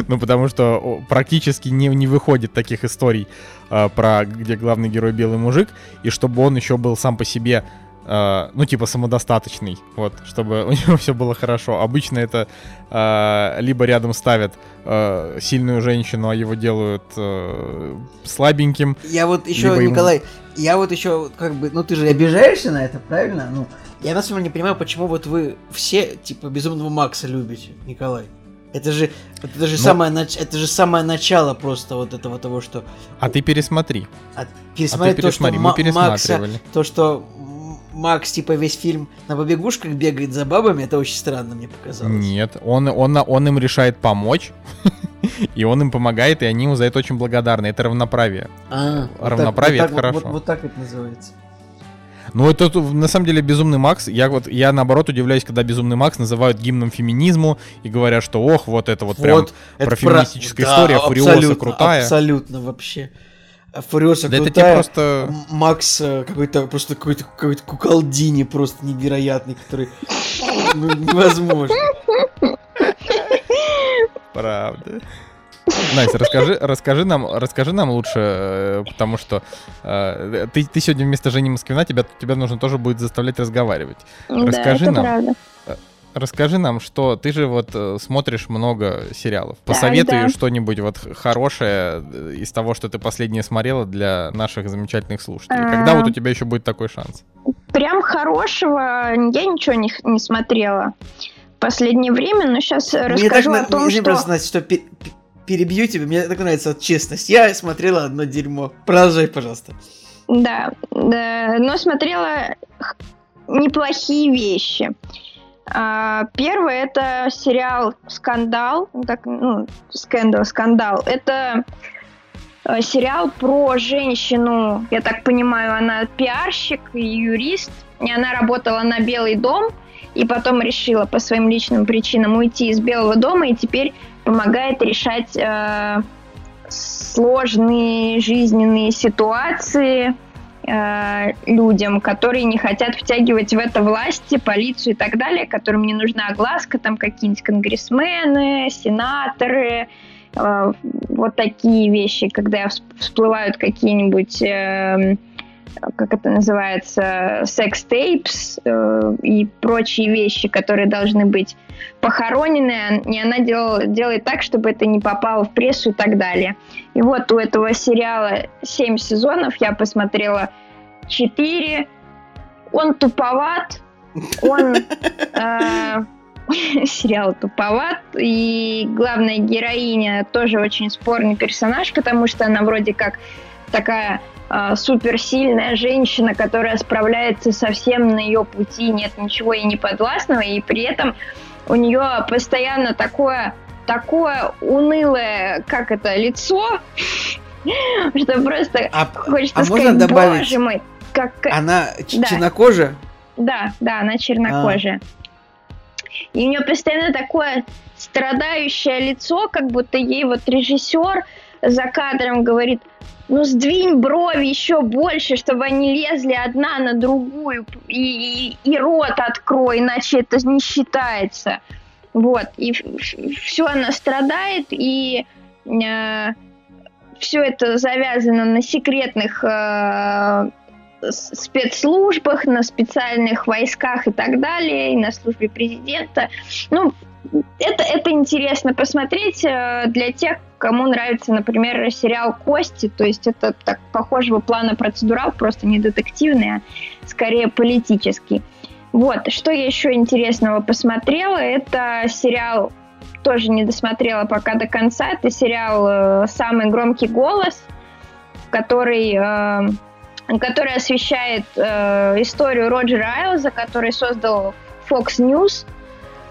Ну, потому что практически не, не выходит таких историй, э, про где главный герой белый мужик, и чтобы он еще был сам по себе э, ну, типа, самодостаточный, вот, чтобы у него все было хорошо. Обычно это э, либо рядом ставят э, сильную женщину, а его делают э, слабеньким. Я вот еще, Николай, ему... я вот еще, как бы, ну, ты же обижаешься на это, правильно? Ну, я на самом деле не понимаю, почему вот вы все, типа, Безумного Макса любите, Николай. Это же, это же, Но... самое, это же самое начало просто вот этого того, что... А ты пересмотри. А, пересмотри, а ты пересмотри, то, что мы пересматривали. Макса, то, что Макс, типа, весь фильм на побегушках бегает за бабами, это очень странно мне показалось. Нет, он, он, он им решает помочь, и он им помогает, и они ему за это очень благодарны. Это равноправие. А, равноправие вот так, это вот, хорошо. Вот, вот, так это называется. Ну, это на самом деле Безумный Макс. Я вот, я наоборот удивляюсь, когда Безумный Макс называют гимном феминизму и говорят, что ох, вот это вот, вот прям про феминистическая про... история, да, Фуриоса крутая. Абсолютно вообще. Фуриоса да крутая. Это просто... Макс э, какой-то просто какой-то какой-то куколдини просто невероятный, который ну, невозможно. Правда. Настя, расскажи, расскажи нам, расскажи нам лучше, э, потому что э, ты, ты сегодня вместо Жени Москвина тебя, тебя нужно тоже будет заставлять разговаривать. Да, расскажи это нам. Правда. Э, расскажи нам, что ты же вот э, смотришь много сериалов. Посоветуй да, да. что-нибудь вот хорошее из того, что ты последнее смотрела для наших замечательных слушателей. А... Когда вот у тебя еще будет такой шанс? Прям хорошего я ничего не, не смотрела в последнее время, но сейчас мне расскажу так, о том, мне что... Просто, что перебью тебя, мне так нравится вот честность. Я смотрела одно дерьмо. Продолжай, пожалуйста. Да, да, но смотрела неплохие вещи. А, первое это сериал Скандал, так, ну, Скандал, Скандал. Это э, сериал про женщину, я так понимаю, она пиарщик и юрист, и она работала на Белый дом, и потом решила по своим личным причинам уйти из Белого дома, и теперь помогает решать э, сложные жизненные ситуации э, людям, которые не хотят втягивать в это власти, полицию и так далее, которым не нужна огласка, там какие-нибудь конгрессмены, сенаторы, э, вот такие вещи, когда всплывают какие-нибудь... Э, как это называется, секс-тейпс э, и прочие вещи, которые должны быть похоронены, и она дел, делает так, чтобы это не попало в прессу и так далее. И вот у этого сериала 7 сезонов, я посмотрела 4, он туповат, он... Э, сериал туповат, и главная героиня тоже очень спорный персонаж, потому что она вроде как такая э, суперсильная женщина, которая справляется со всем на ее пути, нет ничего ей не подвластного, и при этом у нее постоянно такое, такое унылое, как это, лицо, что просто а, хочется а сказать, можно добавить, боже мой, как... Она да. чернокожая? Да, да, она чернокожая. А. И у нее постоянно такое страдающее лицо, как будто ей вот режиссер за кадром говорит, ну сдвинь брови еще больше, чтобы они лезли одна на другую, и, и, и рот открой, иначе это не считается. Вот, и все она страдает, и э, все это завязано на секретных э, спецслужбах, на специальных войсках и так далее, и на службе президента. Ну, это, это интересно посмотреть э, для тех, кому нравится, например, сериал «Кости», то есть это так похожего плана процедурал, просто не детективный, а скорее политический. Вот, что я еще интересного посмотрела, это сериал, тоже не досмотрела пока до конца, это сериал э, «Самый громкий голос», который, э, который освещает историю Роджера Айлза, который создал Fox News –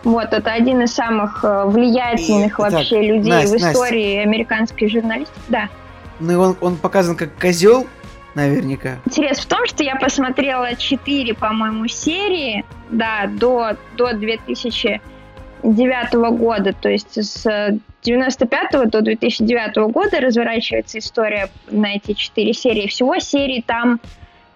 вот, это один из самых э, влиятельных и, вообще так, людей Настя, в истории Настя. американской журналистики. Да. Ну и он, он показан как козел, наверняка. Интерес в том, что я посмотрела 4, по-моему, серии, да, до, до 2009 года, то есть с 95 до 2009 года разворачивается история на эти 4 серии. Всего серий там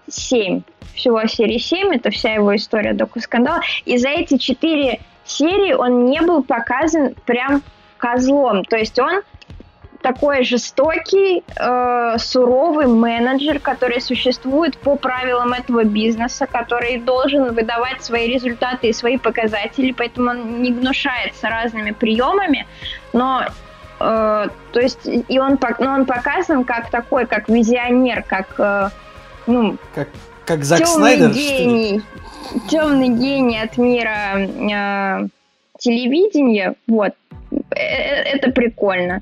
7. Всего серии 7, это вся его история до скандала. И за эти 4 серии он не был показан прям козлом. То есть он такой жестокий, э, суровый менеджер, который существует по правилам этого бизнеса, который должен выдавать свои результаты и свои показатели, поэтому он не гнушается разными приемами, но э, то есть и он, но он показан как такой, как визионер, как э, ну как как Зак темный Снайдер, гений, темный гений от мира э, телевидения, вот э, э, это прикольно.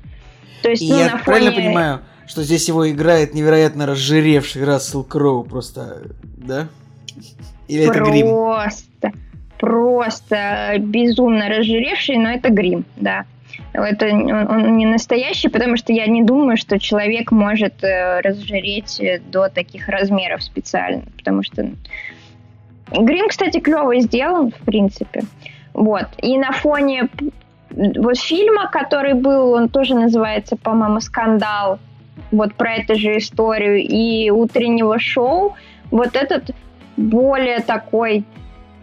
То есть, И ну, я на правильно понимаю, что здесь его играет невероятно разжиревший Рассел Кроу просто, да? Или просто, это грим? Просто, просто безумно разжиревший, но это грим, да. Это он, он не настоящий, потому что я не думаю, что человек может э, разжиреть до таких размеров специально, потому что грим, кстати, клево сделан, в принципе. Вот. И на фоне вот фильма, который был, он тоже называется, по-моему, «Скандал», вот про эту же историю, и утреннего шоу, вот этот более такой,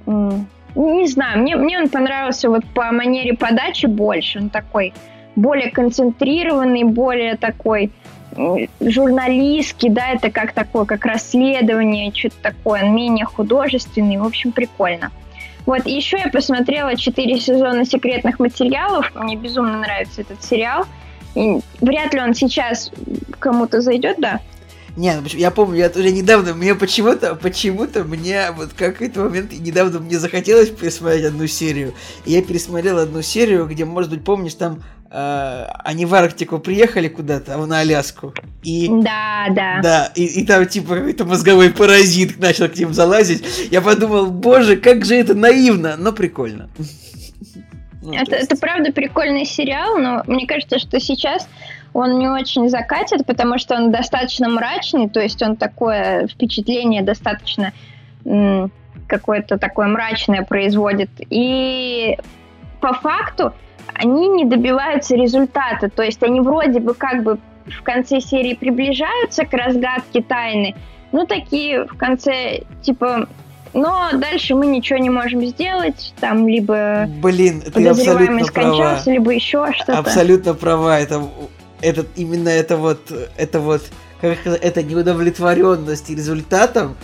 не знаю, мне, мне он понравился вот по манере подачи больше, он такой более концентрированный, более такой журналистский, да, это как такое, как расследование, что-то такое, он менее художественный, в общем, прикольно. Вот, еще я посмотрела четыре сезона секретных материалов. Мне безумно нравится этот сериал. И вряд ли он сейчас кому-то зайдет, да? Не, ну, я помню, я уже недавно, мне почему-то, почему-то мне вот какой-то момент недавно мне захотелось пересмотреть одну серию. И я пересмотрел одну серию, где, может быть, помнишь, там э, они в Арктику приехали куда-то, а на Аляску. И, да, да. Да, и, и там типа какой-то мозговой паразит начал к ним залазить. Я подумал, боже, как же это наивно, но прикольно. Ну, это, есть... это правда прикольный сериал, но мне кажется, что сейчас он не очень закатит, потому что он достаточно мрачный, то есть он такое впечатление достаточно какое-то такое мрачное производит. И по факту они не добиваются результата. То есть они вроде бы как бы в конце серии приближаются к разгадке тайны, ну такие в конце типа но дальше мы ничего не можем сделать, там либо Блин, ты абсолютно права. либо еще что-то. Абсолютно права, это, это именно это вот, это вот, как это неудовлетворенность результатом,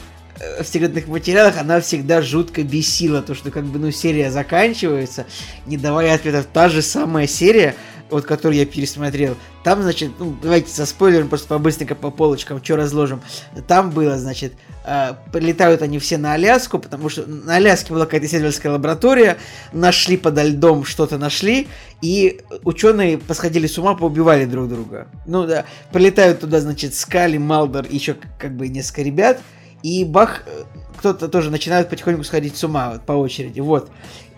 в секретных материалах она всегда жутко бесила, то что как бы, ну, серия заканчивается, не давая ответов. Та же самая серия, вот которую я пересмотрел, там, значит, ну, давайте со спойлером просто побыстренько по полочкам, что разложим. Там было, значит, э, прилетают они все на Аляску, потому что на Аляске была какая-то исследовательская лаборатория, нашли подо льдом что-то нашли, и ученые посходили с ума, поубивали друг друга. Ну да, прилетают туда, значит, Скали, Малдер еще как бы несколько ребят, и бах, э, кто-то тоже начинает потихоньку сходить с ума по очереди. Вот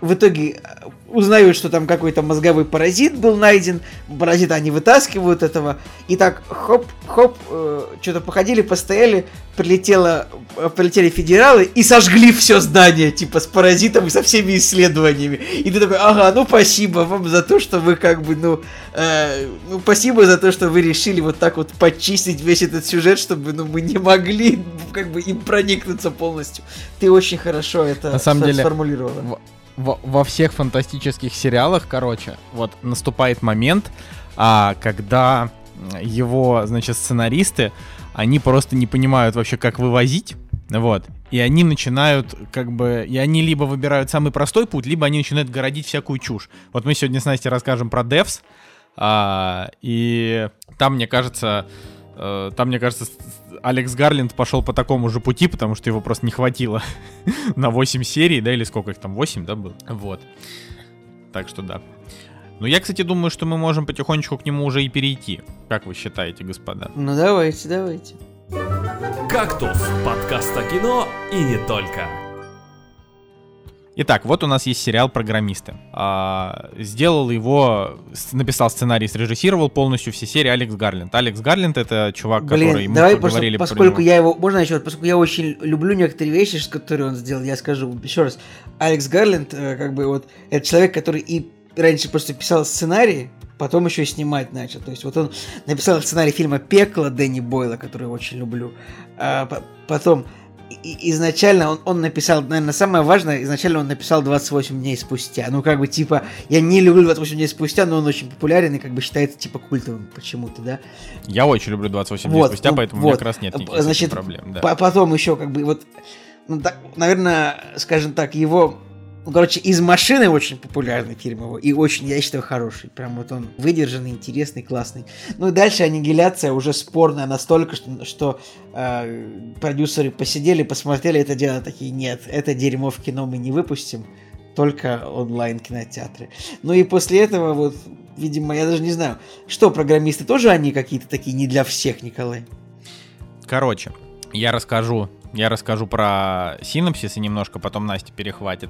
в итоге э, узнают, что там какой-то мозговой паразит был найден, паразита они вытаскивают этого, и так хоп-хоп, э, что-то походили, постояли, прилетело, э, прилетели федералы и сожгли все здание, типа, с паразитом и со всеми исследованиями. И ты такой, ага, ну спасибо вам за то, что вы как бы, ну, э, ну, спасибо за то, что вы решили вот так вот почистить весь этот сюжет, чтобы, ну, мы не могли, как бы, им проникнуться полностью. Ты очень хорошо это На самом деле, сформулировала во, во всех фантастических сериалах, короче, вот наступает момент, а, когда его, значит, сценаристы, они просто не понимают вообще, как вывозить, вот, и они начинают, как бы, и они либо выбирают самый простой путь, либо они начинают городить всякую чушь. Вот мы сегодня с Настей расскажем про Devs, а, и там, мне кажется, там, мне кажется, Алекс Гарленд пошел по такому же пути, потому что его просто не хватило на 8 серий, да, или сколько их там, 8, да, было? Вот. Так что да. Ну, я, кстати, думаю, что мы можем потихонечку к нему уже и перейти. Как вы считаете, господа? Ну, давайте, давайте. «Кактус» — подкаст о кино и не только. Итак, вот у нас есть сериал «Программисты». А, сделал его, написал сценарий, срежиссировал полностью все серии Алекс Гарленд. Алекс Гарленд — это чувак, Блин, который... мы давай, просто, поскольку я его... Можно еще Поскольку я очень люблю некоторые вещи, которые он сделал, я скажу еще раз. Алекс Гарленд, э, как бы вот, это человек, который и раньше просто писал сценарии, потом еще и снимать начал. То есть вот он написал сценарий фильма «Пекло» Дэнни Бойла, который я очень люблю. А, потом изначально он, он написал, наверное, самое важное, изначально он написал 28 дней спустя. Ну, как бы, типа, я не люблю 28 дней спустя, но он очень популярен и, как бы, считается, типа, культовым почему-то, да? Я очень люблю 28 вот, дней спустя, ну, поэтому вот. у меня как раз нет никаких Значит, проблем. Да. Потом еще, как бы, вот, ну, так, наверное, скажем так, его ну, короче, из машины очень популярный фильм его. И очень, я считаю, хороший. Прям вот он выдержанный, интересный, классный. Ну и дальше аннигиляция уже спорная настолько, что, что э, продюсеры посидели, посмотрели это дело, такие, нет, это дерьмо в кино мы не выпустим. Только онлайн кинотеатры. Ну и после этого вот, видимо, я даже не знаю, что программисты тоже они какие-то такие не для всех, Николай? Короче, я расскажу я расскажу про синапсис и немножко потом Настя перехватит.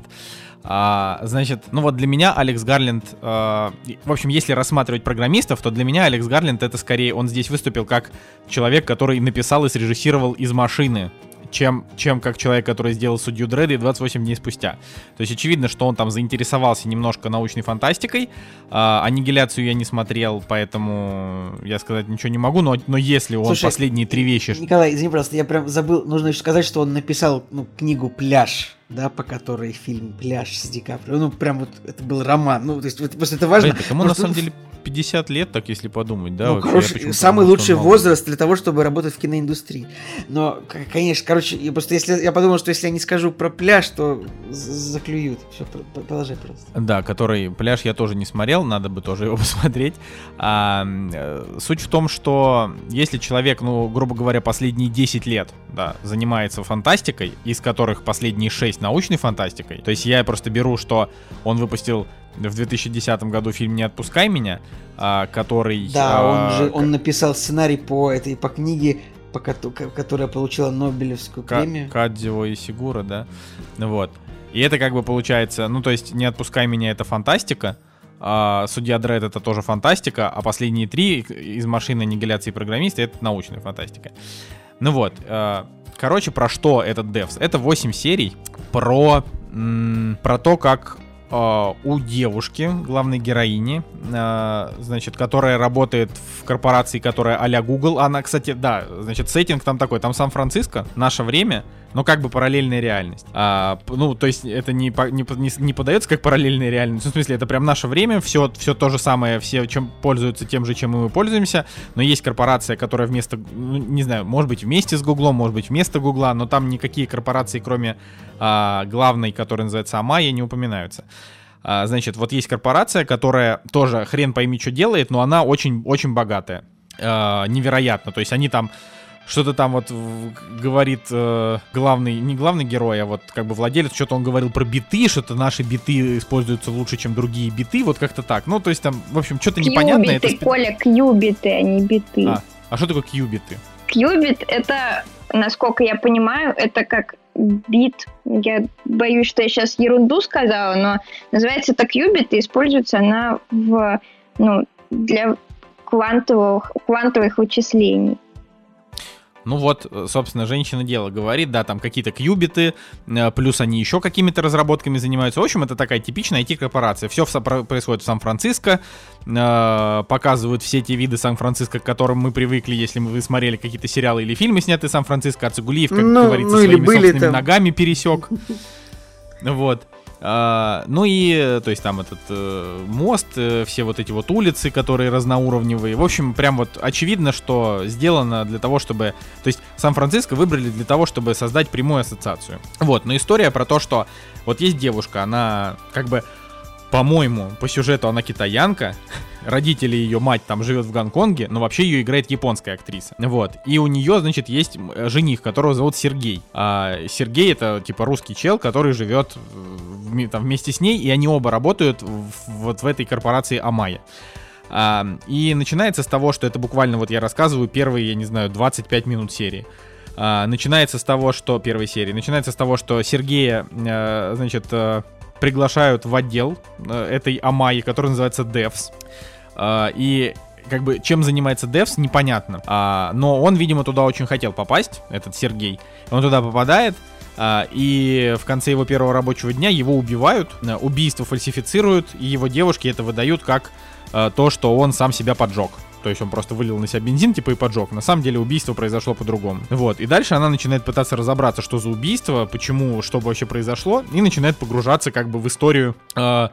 А, значит, ну вот для меня Алекс Гарленд, а, в общем, если рассматривать программистов, то для меня Алекс Гарленд это скорее, он здесь выступил как человек, который написал и срежиссировал из машины чем, чем как человек, который сделал судью Дредды 28 дней спустя. То есть очевидно, что он там заинтересовался немножко научной фантастикой. А, аннигиляцию я не смотрел, поэтому я сказать ничего не могу, но, но если он Слушай, последние три вещи... Николай, извини, просто я прям забыл, нужно еще сказать, что он написал ну, книгу «Пляж» да, по которой фильм «Пляж» с Ди Каприо. Ну, прям вот это был роман. Ну, то есть, вот, просто это важно. Блин, так ему на самом деле 50 лет, так если подумать, да? Ну, хороший, самый лучший возраст для того, чтобы работать в киноиндустрии. Но, конечно, короче, я просто если я подумал, что если я не скажу про пляж, то заклюют. Все, продолжай просто. Да, который пляж я тоже не смотрел, надо бы тоже его посмотреть. А, э, суть в том, что если человек, ну, грубо говоря, последние 10 лет, да, занимается фантастикой, из которых последние 6 научной фантастикой, то есть я просто беру, что он выпустил в 2010 году фильм «Не отпускай меня», а, который... Да, а, он же он написал сценарий по этой по книге, по, которая получила Нобелевскую премию. Кадзио и Сигура, да. Вот. И это как бы получается, ну то есть «Не отпускай меня» — это фантастика, а «Судья Дред» — это тоже фантастика, а последние три из «Машины аннигиляции программиста» — это научная фантастика. Ну вот, а, короче, про что этот Девс? Это 8 серий про, про то, как э, у девушки, главной героини, э, значит, которая работает в корпорации, которая а-ля Google. Она, кстати, да, значит, сеттинг там такой, там Сан-Франциско, наше время, но как бы параллельная реальность. А, ну, то есть это не, не, не, не подается как параллельная реальность, ну, в смысле, это прям наше время, все, все то же самое, все чем пользуются тем же, чем и мы пользуемся, но есть корпорация, которая вместо, ну, не знаю, может быть вместе с Гуглом, может быть вместо Гугла, но там никакие корпорации, кроме а, главной, которая называется Амайя, не упоминаются. А, значит, вот есть корпорация, которая тоже хрен пойми, что делает, но она очень-очень богатая. А, невероятно. То есть они там что-то там вот говорит э, главный, не главный герой, а вот как бы владелец, что-то он говорил про биты, что-то наши биты используются лучше, чем другие биты, вот как-то так. Ну, то есть там, в общем, что-то непонятное. Кьюбиты, это... Коля, кьюбиты, а не биты. А, а что такое кьюбиты? Кьюбит — это, насколько я понимаю, это как бит. Я боюсь, что я сейчас ерунду сказала, но называется это кьюбит, и используется она в, ну, для квантовых, квантовых вычислений. Ну вот, э, собственно, женщина дело говорит, да, там какие-то кьюбиты, э, плюс они еще какими-то разработками занимаются. В общем, это такая типичная IT-корпорация. Все происходит в Сан-Франциско, э, показывают все те виды Сан-Франциско, к которым мы привыкли, если вы смотрели какие-то сериалы или фильмы, снятые в Сан-Франциско. Ацигулиев, как ну, говорится, ну, своими собственными там. ногами пересек. Вот. А, ну и, то есть там этот э, мост, э, все вот эти вот улицы, которые разноуровневые. В общем, прям вот очевидно, что сделано для того, чтобы... То есть Сан-Франциско выбрали для того, чтобы создать прямую ассоциацию. Вот, но история про то, что вот есть девушка, она как бы по-моему, по сюжету она китаянка. Родители ее мать там живет в Гонконге, но вообще ее играет японская актриса. Вот. И у нее, значит, есть жених, которого зовут Сергей. А Сергей это типа русский чел, который живет в, там, вместе с ней, и они оба работают в, вот в этой корпорации Амая. А, и начинается с того, что это буквально вот я рассказываю первые, я не знаю, 25 минут серии. А, начинается с того, что первой серии, начинается с того, что Сергея, а, значит, а, приглашают в отдел э, этой Амайи, который называется Devs. Э, и как бы чем занимается Devs, непонятно. А, но он, видимо, туда очень хотел попасть, этот Сергей. Он туда попадает, а, и в конце его первого рабочего дня его убивают, э, убийство фальсифицируют, и его девушки это выдают как а, то, что он сам себя поджег. То есть он просто вылил на себя бензин, типа, и поджег. На самом деле убийство произошло по-другому. Вот. И дальше она начинает пытаться разобраться, что за убийство, почему, что вообще произошло, и начинает погружаться как бы в историю э,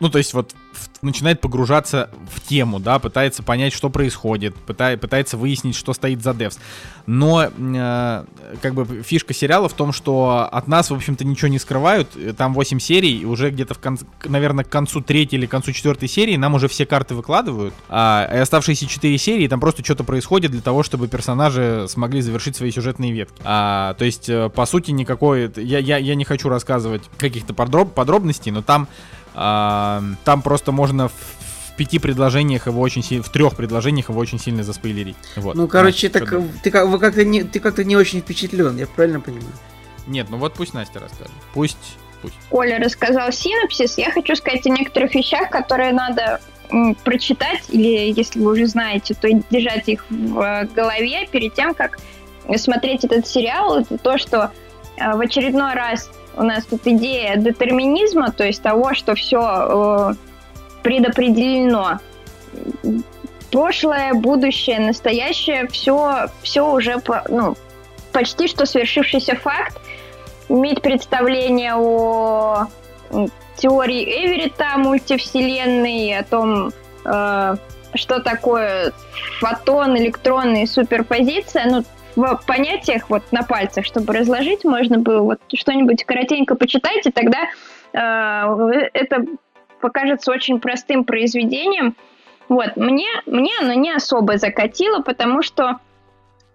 ну, то есть вот в, начинает погружаться в тему, да, пытается понять, что происходит, пытай, пытается выяснить, что стоит за девс. Но э, как бы фишка сериала в том, что от нас, в общем-то, ничего не скрывают. Там 8 серий, и уже где-то, в конце, наверное, к концу третьей или к концу четвертой серии нам уже все карты выкладывают. А, оставшиеся 4 серии, там просто что-то происходит для того, чтобы персонажи смогли завершить свои сюжетные ветки. А, то есть, э, по сути, никакой... Я, я, я не хочу рассказывать каких-то подроб, подробностей, но там там просто можно в, пяти предложениях его очень сильно, в трех предложениях его очень сильно заспойлерить. Вот. Ну, короче, Настя, так ты, как, вы как-то не, ты как-то не очень впечатлен, я правильно понимаю? Нет, ну вот пусть Настя расскажет. Пусть, пусть. Коля рассказал синопсис. Я хочу сказать о некоторых вещах, которые надо прочитать, или если вы уже знаете, то держать их в э, голове перед тем, как смотреть этот сериал. Это то, что э, в очередной раз у нас тут идея детерминизма, то есть того, что все э, предопределено. Прошлое, будущее, настоящее, все, все уже ну, почти что свершившийся факт. Иметь представление о теории Эверетта, мультивселенной, о том, э, что такое фотон, электронные суперпозиция, ну, в понятиях вот на пальцах, чтобы разложить, можно было вот что-нибудь коротенько почитать, и тогда э, это покажется очень простым произведением. Вот, мне, мне оно не особо закатило, потому что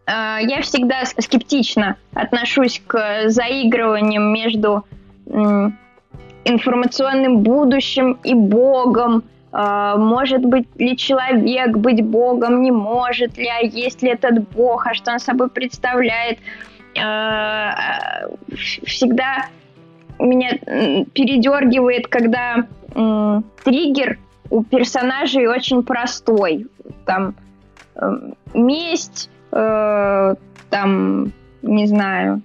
э, я всегда скептично отношусь к заигрываниям между э, информационным будущим и Богом, может быть ли человек быть Богом, не может ли, а есть ли этот Бог, а что он собой представляет. А, всегда меня передергивает, когда триггер у персонажей очень простой. Там месть, э, там, не знаю,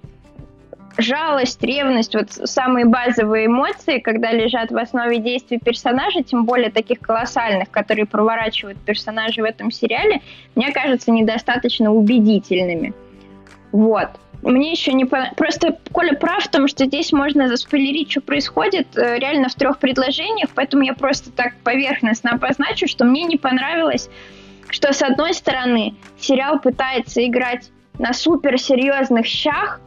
жалость, ревность, вот самые базовые эмоции, когда лежат в основе действий персонажа, тем более таких колоссальных, которые проворачивают персонажи в этом сериале, мне кажется недостаточно убедительными. Вот. Мне еще не понравилось. Просто Коля прав в том, что здесь можно заспойлерить, что происходит э, реально в трех предложениях, поэтому я просто так поверхностно обозначу, что мне не понравилось, что с одной стороны сериал пытается играть на суперсерьезных щах,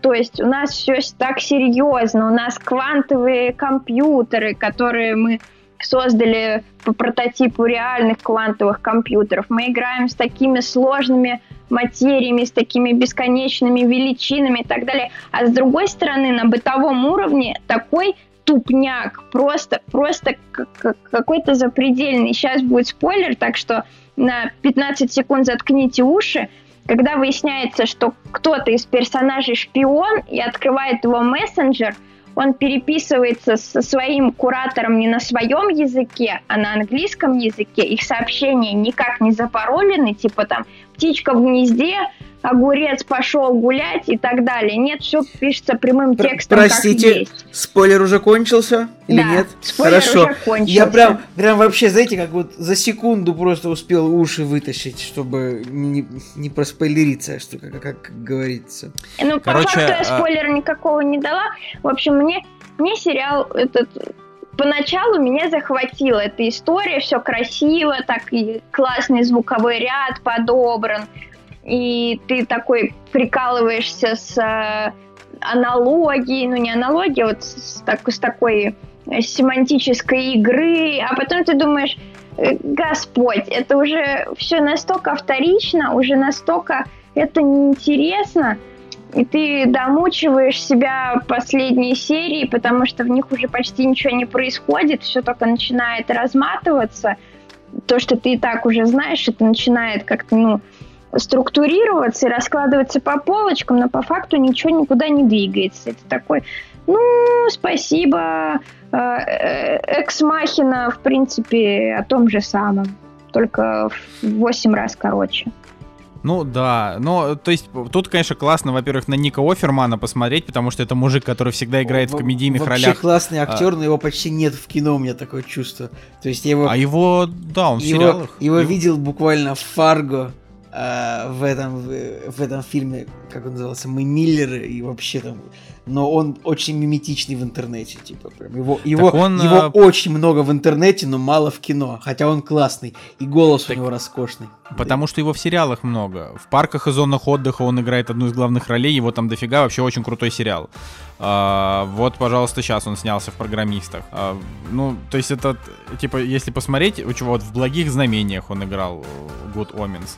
то есть у нас все так серьезно, у нас квантовые компьютеры, которые мы создали по прототипу реальных квантовых компьютеров. Мы играем с такими сложными материями, с такими бесконечными величинами и так далее. А с другой стороны, на бытовом уровне такой тупняк, просто, просто какой-то запредельный. Сейчас будет спойлер, так что на 15 секунд заткните уши когда выясняется, что кто-то из персонажей шпион и открывает его мессенджер, он переписывается со своим куратором не на своем языке, а на английском языке. Их сообщения никак не запаролены, типа там птичка в гнезде, огурец пошел гулять и так далее. Нет, все пишется прямым текстом. Простите, как есть. спойлер уже кончился или да, нет? Спойлер Хорошо. Уже кончился. Я прям, прям вообще, знаете, как вот за секунду просто успел уши вытащить, чтобы не, не проспойлериться, что как, как говорится. Ну, Короче, по факту я а спойлера а... никакого не дала. В общем, мне, мне сериал этот поначалу меня захватила эта история, все красиво, так и классный звуковой ряд подобран, и ты такой прикалываешься с э, аналогией, ну не аналогией, вот с, так, с такой семантической игры, а потом ты думаешь, «Э, Господь, это уже все настолько вторично, уже настолько это неинтересно, и ты домучиваешь себя последние серии, потому что в них уже почти ничего не происходит, все только начинает разматываться. То, что ты и так уже знаешь, это начинает как-то, ну, структурироваться и раскладываться по полочкам, но по факту ничего никуда не двигается. Это такой, ну, спасибо, э, э, экс-махина, в принципе, о том же самом, только в 8 раз короче. Ну да, но то есть тут, конечно, классно, во-первых, на Ника Офермана посмотреть, потому что это мужик, который всегда играет в комедийных Вообще ролях. классный актер, но его почти нет в кино, у меня такое чувство. То есть я его, А его, да, он в его, сериалах. его Его- видел буквально в Фарго, а, в этом в, в этом фильме, как он назывался, мы Миллеры и вообще там, но он очень миметичный в интернете, типа прям его его он, его а, очень много в интернете, но мало в кино, хотя он классный и голос Так- у него роскошный. Потому что его в сериалах много. В парках и зонах отдыха он играет одну из главных ролей, его там дофига, вообще очень крутой сериал. А, вот, пожалуйста, сейчас он снялся в программистах. А, ну, то есть это, типа, если посмотреть, у чего вот в благих знамениях он играл э, Good Omens.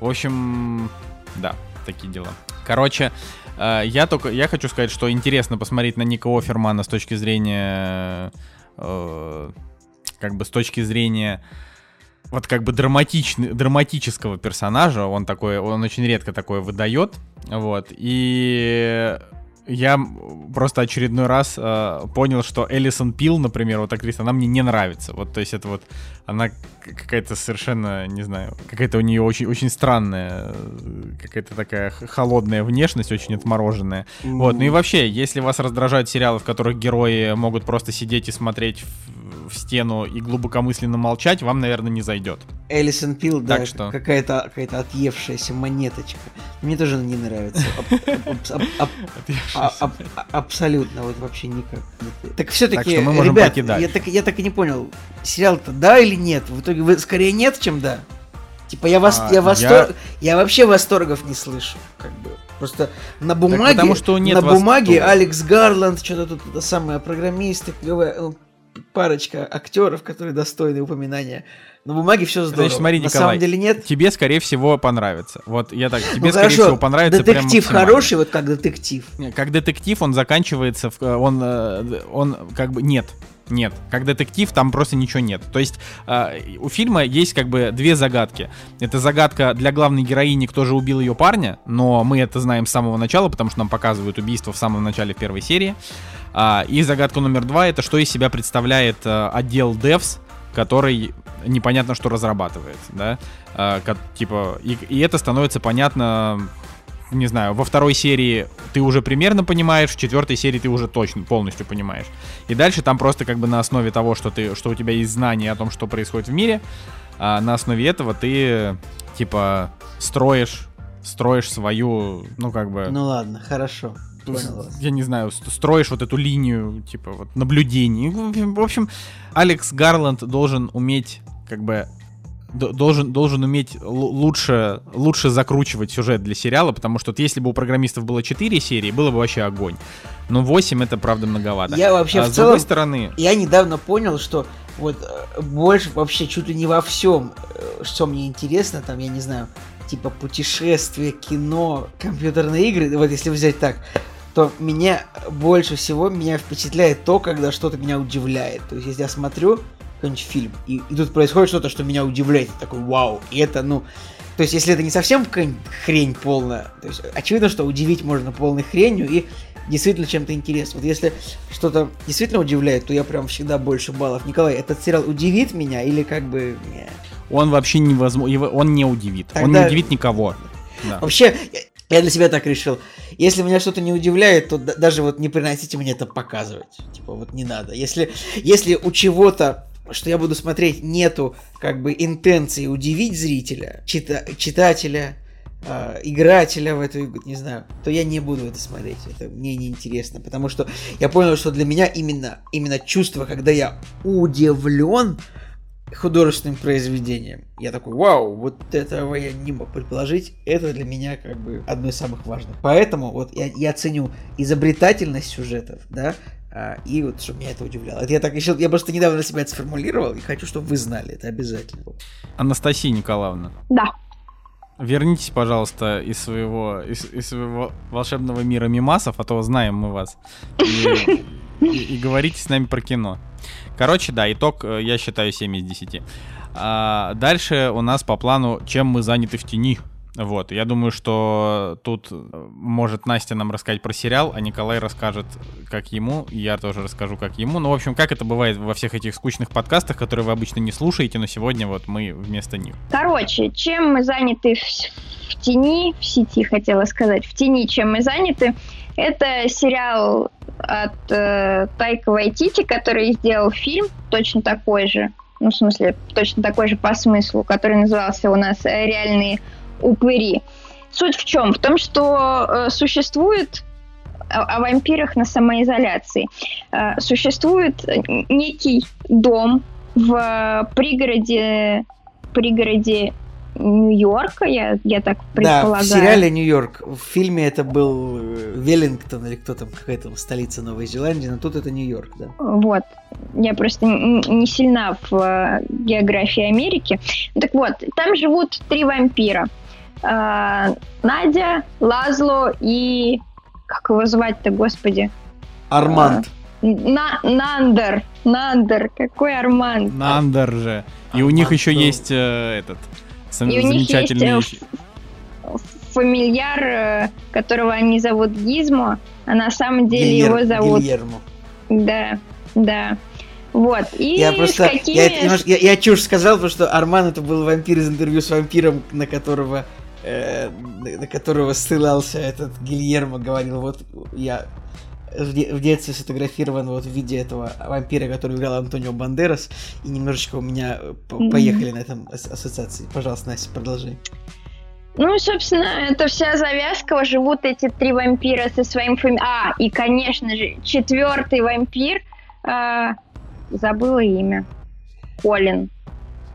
В общем, да, такие дела. Короче, э, я только, я хочу сказать, что интересно посмотреть на Ника Офермана с точки зрения, э, как бы с точки зрения вот как бы драматичный, драматического персонажа, он такой, он очень редко такое выдает, вот, и я просто очередной раз э, понял, что Элисон Пил, например, вот актриса, она мне не нравится, вот, то есть это вот, она какая-то совершенно, не знаю, какая-то у нее очень, очень странная, э, какая-то такая холодная внешность, очень отмороженная, вот, ну и вообще, если вас раздражают сериалы, в которых герои могут просто сидеть и смотреть в, в стену и глубокомысленно молчать, вам, наверное, не зайдет. Элисон Пил, да, что- какая-то какая-то отъевшаяся монеточка. Мне тоже она не нравится. А- а- Абсолютно, вот вообще никак. Так все-таки, мы можем ребят, я так, я так и не понял, сериал-то да или нет? В итоге вы скорее нет, чем да? Типа я вас, А, я восторг, я... вообще восторгов не слышу, как бы. Просто на бумаге, потому что нет на бумаге восторга. Алекс Гарланд, что-то тут это самое программисты, ну, парочка актеров, которые достойны упоминания. На бумаге все здорово. Значит, смотри, на Николай, самом деле нет. Тебе, скорее всего, понравится. Вот я так, тебе, Ну, скорее хорошо, всего, понравится детектив хороший, вот как детектив. Как детектив он заканчивается, в, он, э, он как бы нет. Нет, как детектив там просто ничего нет. То есть э, у фильма есть как бы две загадки. Это загадка для главной героини, кто же убил ее парня, но мы это знаем с самого начала, потому что нам показывают убийство в самом начале первой серии. И загадка номер два это что из себя представляет э, отдел Devs, который непонятно что разрабатывает, да, А, ка- типа и, и это становится понятно не знаю, во второй серии ты уже примерно понимаешь, в четвертой серии ты уже точно полностью понимаешь. И дальше там просто как бы на основе того, что ты, что у тебя есть знания о том, что происходит в мире, а на основе этого ты типа строишь, строишь свою, ну как бы, Ну ладно, хорошо. Я не знаю, ст- строишь вот эту линию типа вот наблюдений. В общем, Алекс Гарланд должен уметь как бы должен, должен уметь лучше, лучше закручивать сюжет для сериала, потому что вот если бы у программистов было 4 серии, было бы вообще огонь. Но 8 это правда многовато. Я вообще а в с другой целом, стороны, я недавно понял, что вот э, больше вообще чуть ли не во всем, э, что мне интересно, там, я не знаю, типа путешествия, кино, компьютерные игры, вот если взять так, то меня больше всего меня впечатляет то, когда что-то меня удивляет. То есть, если я смотрю какой-нибудь фильм, и, и тут происходит что-то, что меня удивляет, такой, вау, и это, ну, то есть, если это не совсем какая-нибудь хрень полная, то есть, очевидно, что удивить можно полной хренью и действительно чем-то интересным. Вот если что-то действительно удивляет, то я прям всегда больше баллов. Николай, этот сериал удивит меня или как бы... он вообще невозможно, он не удивит. Он Тогда- не удивит никого. Да. Вообще, я- для себя так решил. Если меня что-то не удивляет, то да- даже вот не приносите мне это показывать. Типа вот не надо. Если, если у чего-то, что я буду смотреть, нету как бы интенции удивить зрителя, чита- читателя, а, игрателя в эту игру, не знаю, то я не буду это смотреть. Это мне неинтересно. Потому что я понял, что для меня именно, именно чувство, когда я удивлен, художественным произведением. Я такой, вау, вот этого я не мог предположить. Это для меня как бы одно из самых важных. Поэтому вот я, я ценю изобретательность сюжетов, да, а, и вот чтобы меня это удивляло. Это я так еще, я просто недавно себя это сформулировал и хочу, чтобы вы знали, это обязательно. Анастасия Николаевна, Да. Вернитесь, пожалуйста, из своего, из, из своего волшебного мира мимасов, а то знаем мы вас. И, и- говорите с нами про кино. Короче, да, итог, э, я считаю, 7 из 10. А, дальше у нас по плану, чем мы заняты в тени. Вот, я думаю, что тут э, может Настя нам рассказать про сериал, а Николай расскажет, как ему, и я тоже расскажу, как ему. Ну, в общем, как это бывает во всех этих скучных подкастах, которые вы обычно не слушаете, но сегодня вот мы вместо них. Короче, чем мы заняты в, в тени, в сети хотела сказать, в тени, чем мы заняты. Это сериал от э, Тайка Вайтити, который сделал фильм точно такой же, ну, в смысле, точно такой же по смыслу, который назывался у нас «Реальные упыри». Суть в чем? В том, что э, существует о, о вампирах на самоизоляции. Э, существует некий дом в пригороде, пригороде Нью-Йорка, я, я так предполагаю. Да, в сериале Нью-Йорк. В фильме это был э, Веллингтон или кто там, какая-то столица Новой Зеландии, но тут это Нью-Йорк, да. Вот. Я просто не сильна в э, географии Америки. Так вот, там живут три вампира. Э, Надя, Лазло и... Как его звать-то, господи? Арманд. На, Нандер. Нандер. Какой Арманд? Нандер же. И Арманд, у них еще да. есть э, этот и у них есть фамильяр, э, которого они зовут Гизмо, а на самом деле Гильер, его зовут... Гильермо. Да, да. Вот. И я просто, какими... я, немножко, я, я чушь сказал, потому что Арман это был вампир из интервью с вампиром, на которого э, на которого ссылался этот Гильермо, говорил, вот я в, де- в детстве сфотографирован вот в виде этого вампира, который играл Антонио Бандерас, и немножечко у меня по- поехали на этом ас- ассоциации. Пожалуйста, Настя, продолжи. Ну, собственно, это вся завязка. Живут эти три вампира со своим фами... А, и, конечно же, четвертый вампир. Э, забыла имя. Колин.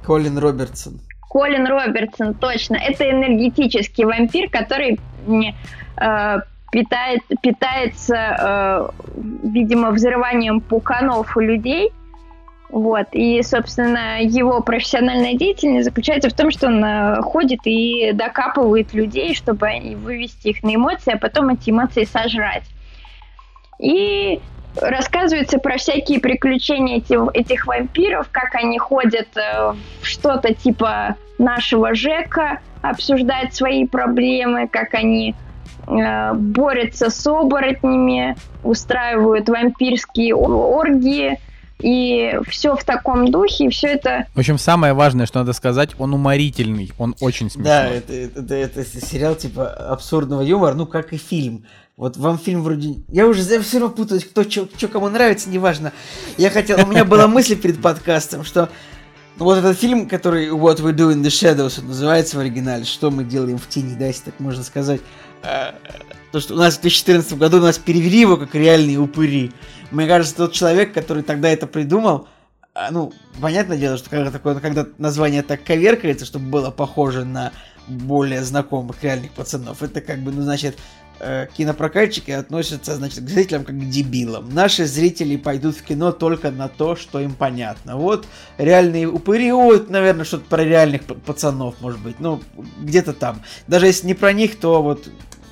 Колин Робертсон. Колин Робертсон, точно. Это энергетический вампир, который э, питает, питается, э, видимо, взрыванием пуканов у людей. Вот. И, собственно, его профессиональная деятельность заключается в том, что он э, ходит и докапывает людей, чтобы вывести их на эмоции, а потом эти эмоции сожрать. И рассказывается про всякие приключения этих, этих вампиров, как они ходят э, в что-то типа нашего Жека, обсуждать свои проблемы, как они Э, борются с оборотнями, устраивают вампирские оргии, и все в таком духе, и все это... В общем, самое важное, что надо сказать, он уморительный, он очень смешной. Да, это, это, это, это сериал типа абсурдного юмора, ну как и фильм. Вот вам фильм вроде... Я уже я все равно путаюсь, кто что кому нравится, неважно. Я хотел... У меня была мысль перед подкастом, что вот этот фильм, который What We Do in the Shadows называется в оригинале, что мы делаем в тени, да, если так можно сказать. То, что у нас в 2014 году нас перевели его как реальные упыри. Мне кажется, тот человек, который тогда это придумал, а, ну, понятное дело, что когда, такое, когда название так коверкается, чтобы было похоже на более знакомых реальных пацанов, это как бы, ну, значит, э, кинопрокатчики относятся, значит, к зрителям как к дебилам. Наши зрители пойдут в кино только на то, что им понятно. Вот реальные упыри, вот, наверное, что-то про реальных пацанов, может быть, ну, где-то там. Даже если не про них, то вот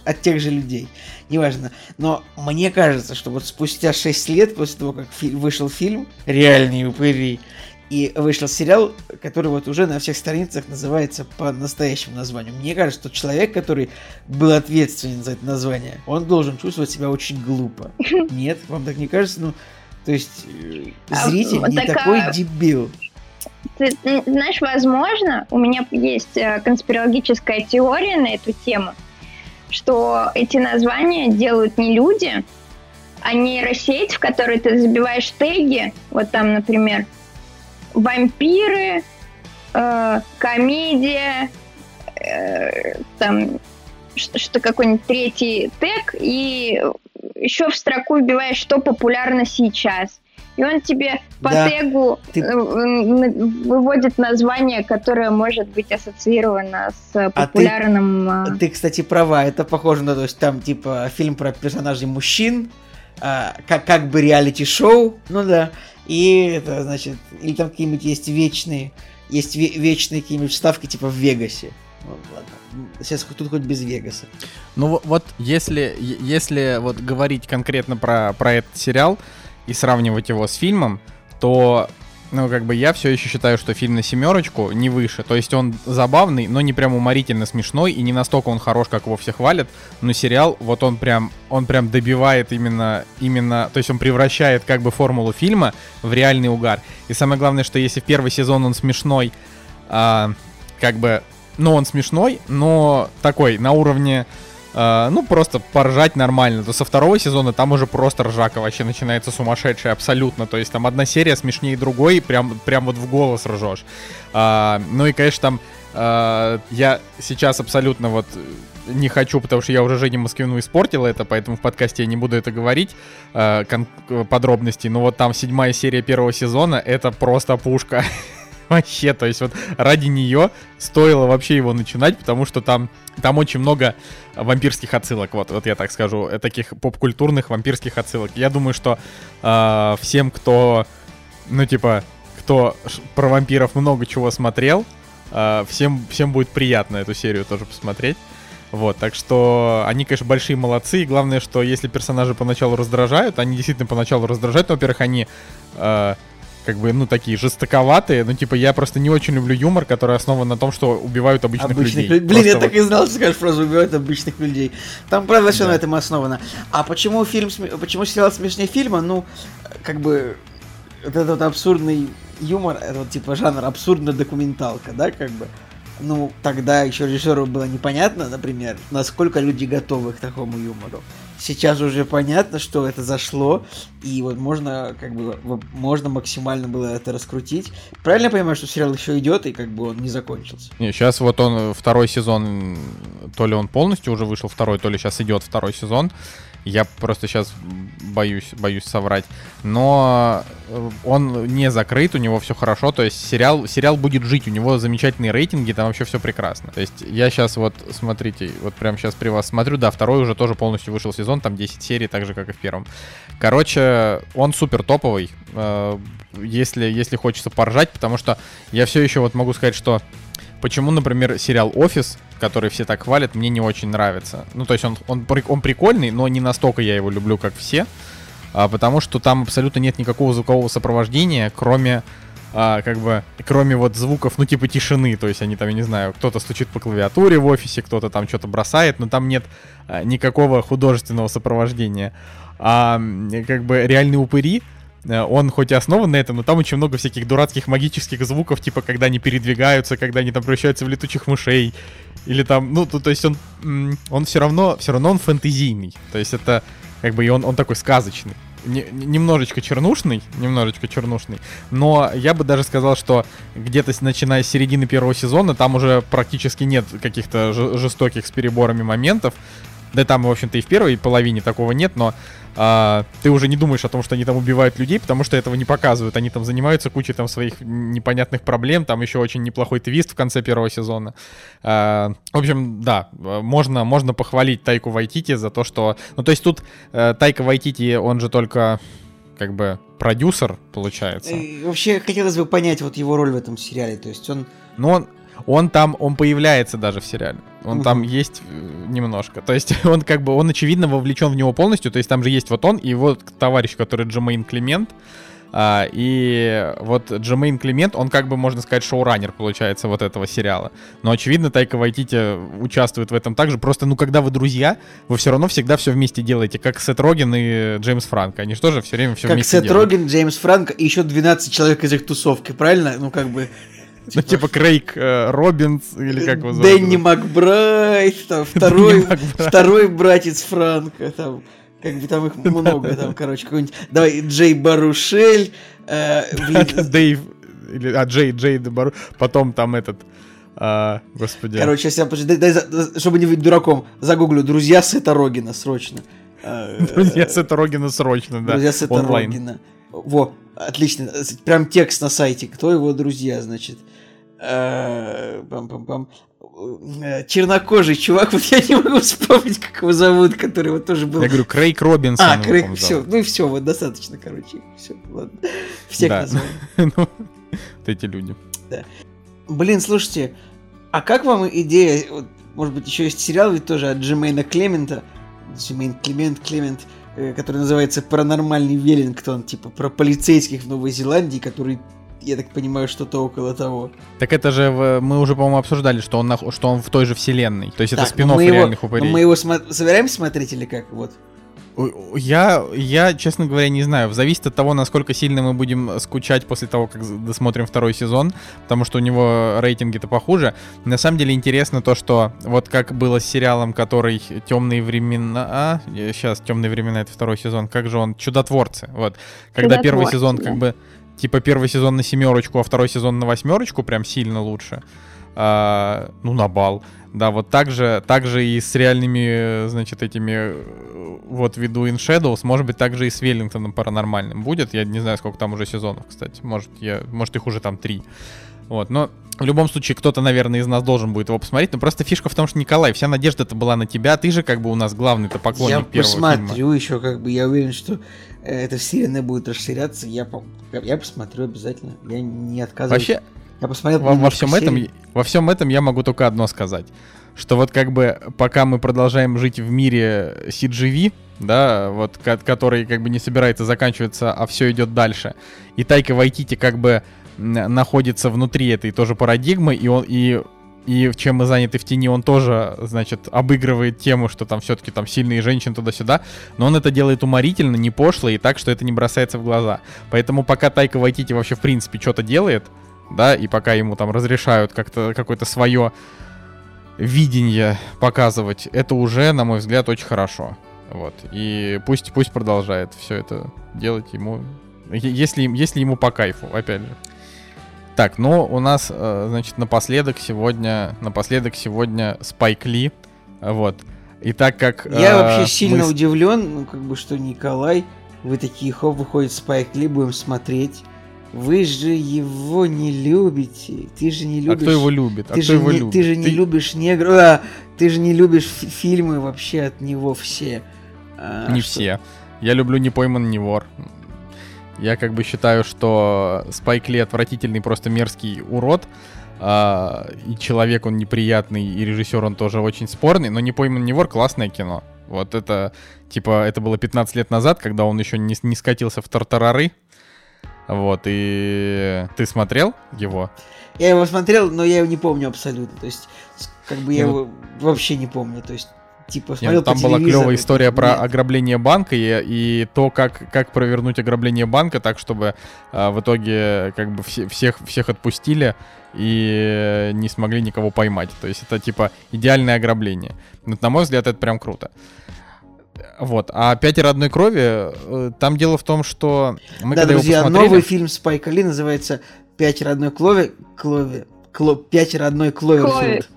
от тех же людей. Неважно. Но мне кажется, что вот спустя 6 лет после того, как фи- вышел фильм «Реальные упыри», и вышел сериал, который вот уже на всех страницах называется по настоящему названию. Мне кажется, что человек, который был ответственен за это название, он должен чувствовать себя очень глупо. Нет, вам так не кажется? Ну, то есть э, а, зритель а, не такой дебил. Ты, знаешь, возможно, у меня есть э, конспирологическая теория на эту тему, что эти названия делают не люди, а нейросеть, в которой ты забиваешь теги, вот там, например, вампиры, э, комедия, э, там что какой-нибудь третий тег, и еще в строку вбиваешь, что популярно сейчас. И он тебе по да, тегу ты... Э, выводит название, которое может быть ассоциировано с популярным... А ты, ты, кстати, права, это похоже на то, есть там типа фильм про персонажей мужчин, а, как, как бы реалити-шоу, ну да, и это, значит, или там какие-нибудь есть вечные, есть ве- вечные какие-нибудь вставки типа в Вегасе. Ну, ладно. Сейчас тут хоть без Вегаса. Ну вот, если, если вот говорить конкретно про, про этот сериал и сравнивать его с фильмом, то ну, как бы я все еще считаю, что фильм на семерочку не выше. То есть он забавный, но не прям уморительно смешной, и не настолько он хорош, как его все хвалят. Но сериал, вот он прям, он прям добивает именно, именно, то есть он превращает как бы формулу фильма в реальный угар. И самое главное, что если в первый сезон он смешной, а, как бы но он смешной, но такой, на уровне Uh, ну, просто поржать нормально. То со второго сезона там уже просто ржака вообще начинается сумасшедшая абсолютно. То есть там одна серия смешнее другой, прям, прям вот в голос ржешь. Uh, ну и, конечно, там uh, я сейчас абсолютно вот не хочу, потому что я уже Жене Москвину испортил это, поэтому в подкасте я не буду это говорить, подробностей. Но вот там седьмая серия первого сезона, это просто пушка. Вообще, то есть вот ради нее стоило вообще его начинать, потому что там, там очень много вампирских отсылок, вот, вот я так скажу, э, таких поп-культурных вампирских отсылок. Я думаю, что э, всем, кто, ну типа, кто про вампиров много чего смотрел, э, всем, всем будет приятно эту серию тоже посмотреть. Вот, так что они, конечно, большие молодцы. И главное, что если персонажи поначалу раздражают, они действительно поначалу раздражают. Но, во-первых, они э, как бы, ну, такие жестоковатые. Ну, типа, я просто не очень люблю юмор, который основан на том, что убивают обычных, обычных людей. Блин, я вот... так и знал, что скажешь фразу «убивают обычных людей». Там, правда, все да. на этом основано. А почему фильм, почему сериал смешнее фильма? Ну, как бы, вот этот вот абсурдный юмор, это вот, типа, жанр абсурдная документалка, да, как бы. Ну, тогда еще режиссеру было непонятно, например, насколько люди готовы к такому юмору сейчас уже понятно, что это зашло, и вот можно как бы можно максимально было это раскрутить. Правильно я понимаю, что сериал еще идет и как бы он не закончился? Не, сейчас вот он второй сезон, то ли он полностью уже вышел второй, то ли сейчас идет второй сезон. Я просто сейчас боюсь, боюсь соврать. Но э, он не закрыт, у него все хорошо. То есть сериал, сериал будет жить, у него замечательные рейтинги, там вообще все прекрасно. То есть я сейчас вот, смотрите, вот прямо сейчас при вас смотрю, да, второй уже тоже полностью вышел сезон, там 10 серий, так же, как и в первом. Короче, он супер топовый, э, если, если хочется поржать, потому что я все еще вот могу сказать, что почему, например, сериал «Офис», который все так хвалят, мне не очень нравится. Ну, то есть он, он, он прикольный, но не настолько я его люблю, как все, а, потому что там абсолютно нет никакого звукового сопровождения, кроме а, как бы, кроме вот звуков, ну, типа тишины, то есть они там, я не знаю, кто-то стучит по клавиатуре в офисе, кто-то там что-то бросает, но там нет а, никакого художественного сопровождения. А как бы реальные упыри, он хоть и основан на этом, но там очень много всяких дурацких магических звуков, типа когда они передвигаются, когда они там превращаются в летучих мышей. Или там, ну, то, то есть он, он все равно, все равно он фэнтезийный. То есть это, как бы, и он, он такой сказочный. Не, немножечко чернушный, немножечко чернушный, но я бы даже сказал, что где-то начиная с середины первого сезона там уже практически нет каких-то жестоких с переборами моментов, да там, в общем-то, и в первой половине такого нет, но а, ты уже не думаешь о том, что они там убивают людей, потому что этого не показывают. Они там занимаются кучей там своих непонятных проблем. Там еще очень неплохой твист в конце первого сезона. А, в общем, да, можно, можно похвалить Тайку Вайтити за то, что... Ну, то есть тут э, Тайка Вайтити, он же только как бы продюсер, получается. И вообще, хотелось бы понять вот его роль в этом сериале. То есть он... Ну, он, он там, он появляется даже в сериале. Он угу. там есть э, немножко. То есть он как бы, он очевидно вовлечен в него полностью. То есть там же есть вот он и вот товарищ, который Джемейн Климент. А, и вот Джемейн Климент, он как бы, можно сказать, шоураннер, получается, вот этого сериала. Но, очевидно, Тайка Вайтити участвует в этом также. Просто, ну, когда вы друзья, вы все равно всегда все вместе делаете, как Сет Роген и Джеймс Франко. Они же тоже все время все как вместе Сет делают. Роген, Джеймс Франко и еще 12 человек из их тусовки, правильно? Ну, как бы... Ну, типа Крейг э, Робинс, или как его зовут? Дэнни Макбрайт, там, второй, второй братец Франка, там, как бы там их много, там, короче, какой-нибудь, давай, Джей Барушель, э, Дэйв, или, а, Джей, Джей Бару, потом там этот, а, господи. Короче, сейчас я, дай, дай, чтобы не быть дураком, загуглю «Друзья Сета Рогина» срочно. Друзья Сета Рогина срочно, да, Друзья Сета Рогина. Во, отлично, прям текст на сайте, кто его друзья, значит. Пам-пам-пам. Э, чернокожий чувак, вот я не могу вспомнить, как его зовут, который вот тоже был. Я говорю, Крейг Робинсон. А, Крейг, все, ну и все, вот достаточно, короче, все, ладно. Всех да. назвали. ну, вот эти люди. Да. Блин, слушайте, а как вам идея, вот, может быть, еще есть сериал ведь тоже от Джимейна Клемента, Джимейн Клемент, Клемент, э, который называется «Паранормальный Веллингтон», типа про полицейских в Новой Зеландии, которые я так понимаю, что-то около того. Так это же в, мы уже, по-моему, обсуждали, что он, что он в той же вселенной. То есть так, это спин реальных упырей. Мы его смо- собираемся смотреть или как? Вот. Я, я, честно говоря, не знаю. Зависит от того, насколько сильно мы будем скучать после того, как досмотрим второй сезон, потому что у него рейтинги-то похуже. На самом деле интересно то, что вот как было с сериалом, который «Темные времена», а, сейчас «Темные времена» — это второй сезон, как же он, «Чудотворцы», вот. Когда первый сезон как бы, типа первый сезон на семерочку, а второй сезон на восьмерочку, прям сильно лучше. А, ну, на бал. Да, вот так же, так же и с реальными, значит, этими вот ввиду In Shadows, может быть, также и с Веллингтоном паранормальным будет. Я не знаю, сколько там уже сезонов, кстати. Может, я, может их уже там три. Вот, но в любом случае, кто-то, наверное, из нас должен будет его посмотреть. Но просто фишка в том, что, Николай, вся надежда это была на тебя. Ты же как бы у нас главный-то поклонник я первого посмотрю фильма. еще, как бы, я уверен, что э, эта вселенная будет расширяться. Я, я посмотрю обязательно. Я не отказываюсь. Вообще, я посмотрел во, во всем этом, во всем этом я могу только одно сказать, что вот как бы пока мы продолжаем жить в мире CGV, да, вот который как бы не собирается заканчиваться, а все идет дальше, и Тайка Вайтити как бы находится внутри этой тоже парадигмы, и он и и чем мы заняты в тени, он тоже, значит, обыгрывает тему, что там все-таки там сильные женщины туда-сюда, но он это делает уморительно, не пошло и так, что это не бросается в глаза. Поэтому пока Тайка Вайтити вообще в принципе что-то делает, да, и пока ему там разрешают как-то какое-то свое видение показывать, это уже, на мой взгляд, очень хорошо. Вот. И пусть, пусть продолжает все это делать ему, если, если ему по кайфу, опять же. Так, ну у нас, э, значит, напоследок сегодня, напоследок сегодня Спайк Ли, вот. И так как... Я э, вообще сильно мы... удивлен, ну, как бы, что Николай, вы такие, хоп, выходит Спайк Ли, будем смотреть. Вы же его не любите. Ты же не любишь. А кто его любит? А ты же его не, любит? Ты же не ты... любишь негров. А, ты же не любишь фильмы вообще от него все. А, не что... все. Я люблю не пойман, не вор. Я как бы считаю, что Спайк Ли отвратительный, просто мерзкий урод. А, и человек он неприятный, и режиссер он тоже очень спорный, но не пойман, не вор классное кино. Вот это, типа, это было 15 лет назад, когда он еще не, не скатился в тартарары. Вот, и ты смотрел его? Я его смотрел, но я его не помню абсолютно. То есть, как бы я ну, его вообще не помню. То есть, типа, смотрел Нет, там была клевая история Нет. про ограбление банка и, и то, как, как провернуть ограбление банка так, чтобы а, в итоге как бы все, всех, всех отпустили и не смогли никого поймать. То есть это типа идеальное ограбление. Но, на мой взгляд, это прям круто. Вот. А «Пятеро одной крови», э, там дело в том, что мы да, друзья, посмотрели... новый фильм Спайка Ли называется «Пятеро одной крови», Клови, Кло, «Пятеро одной Кловерфилд».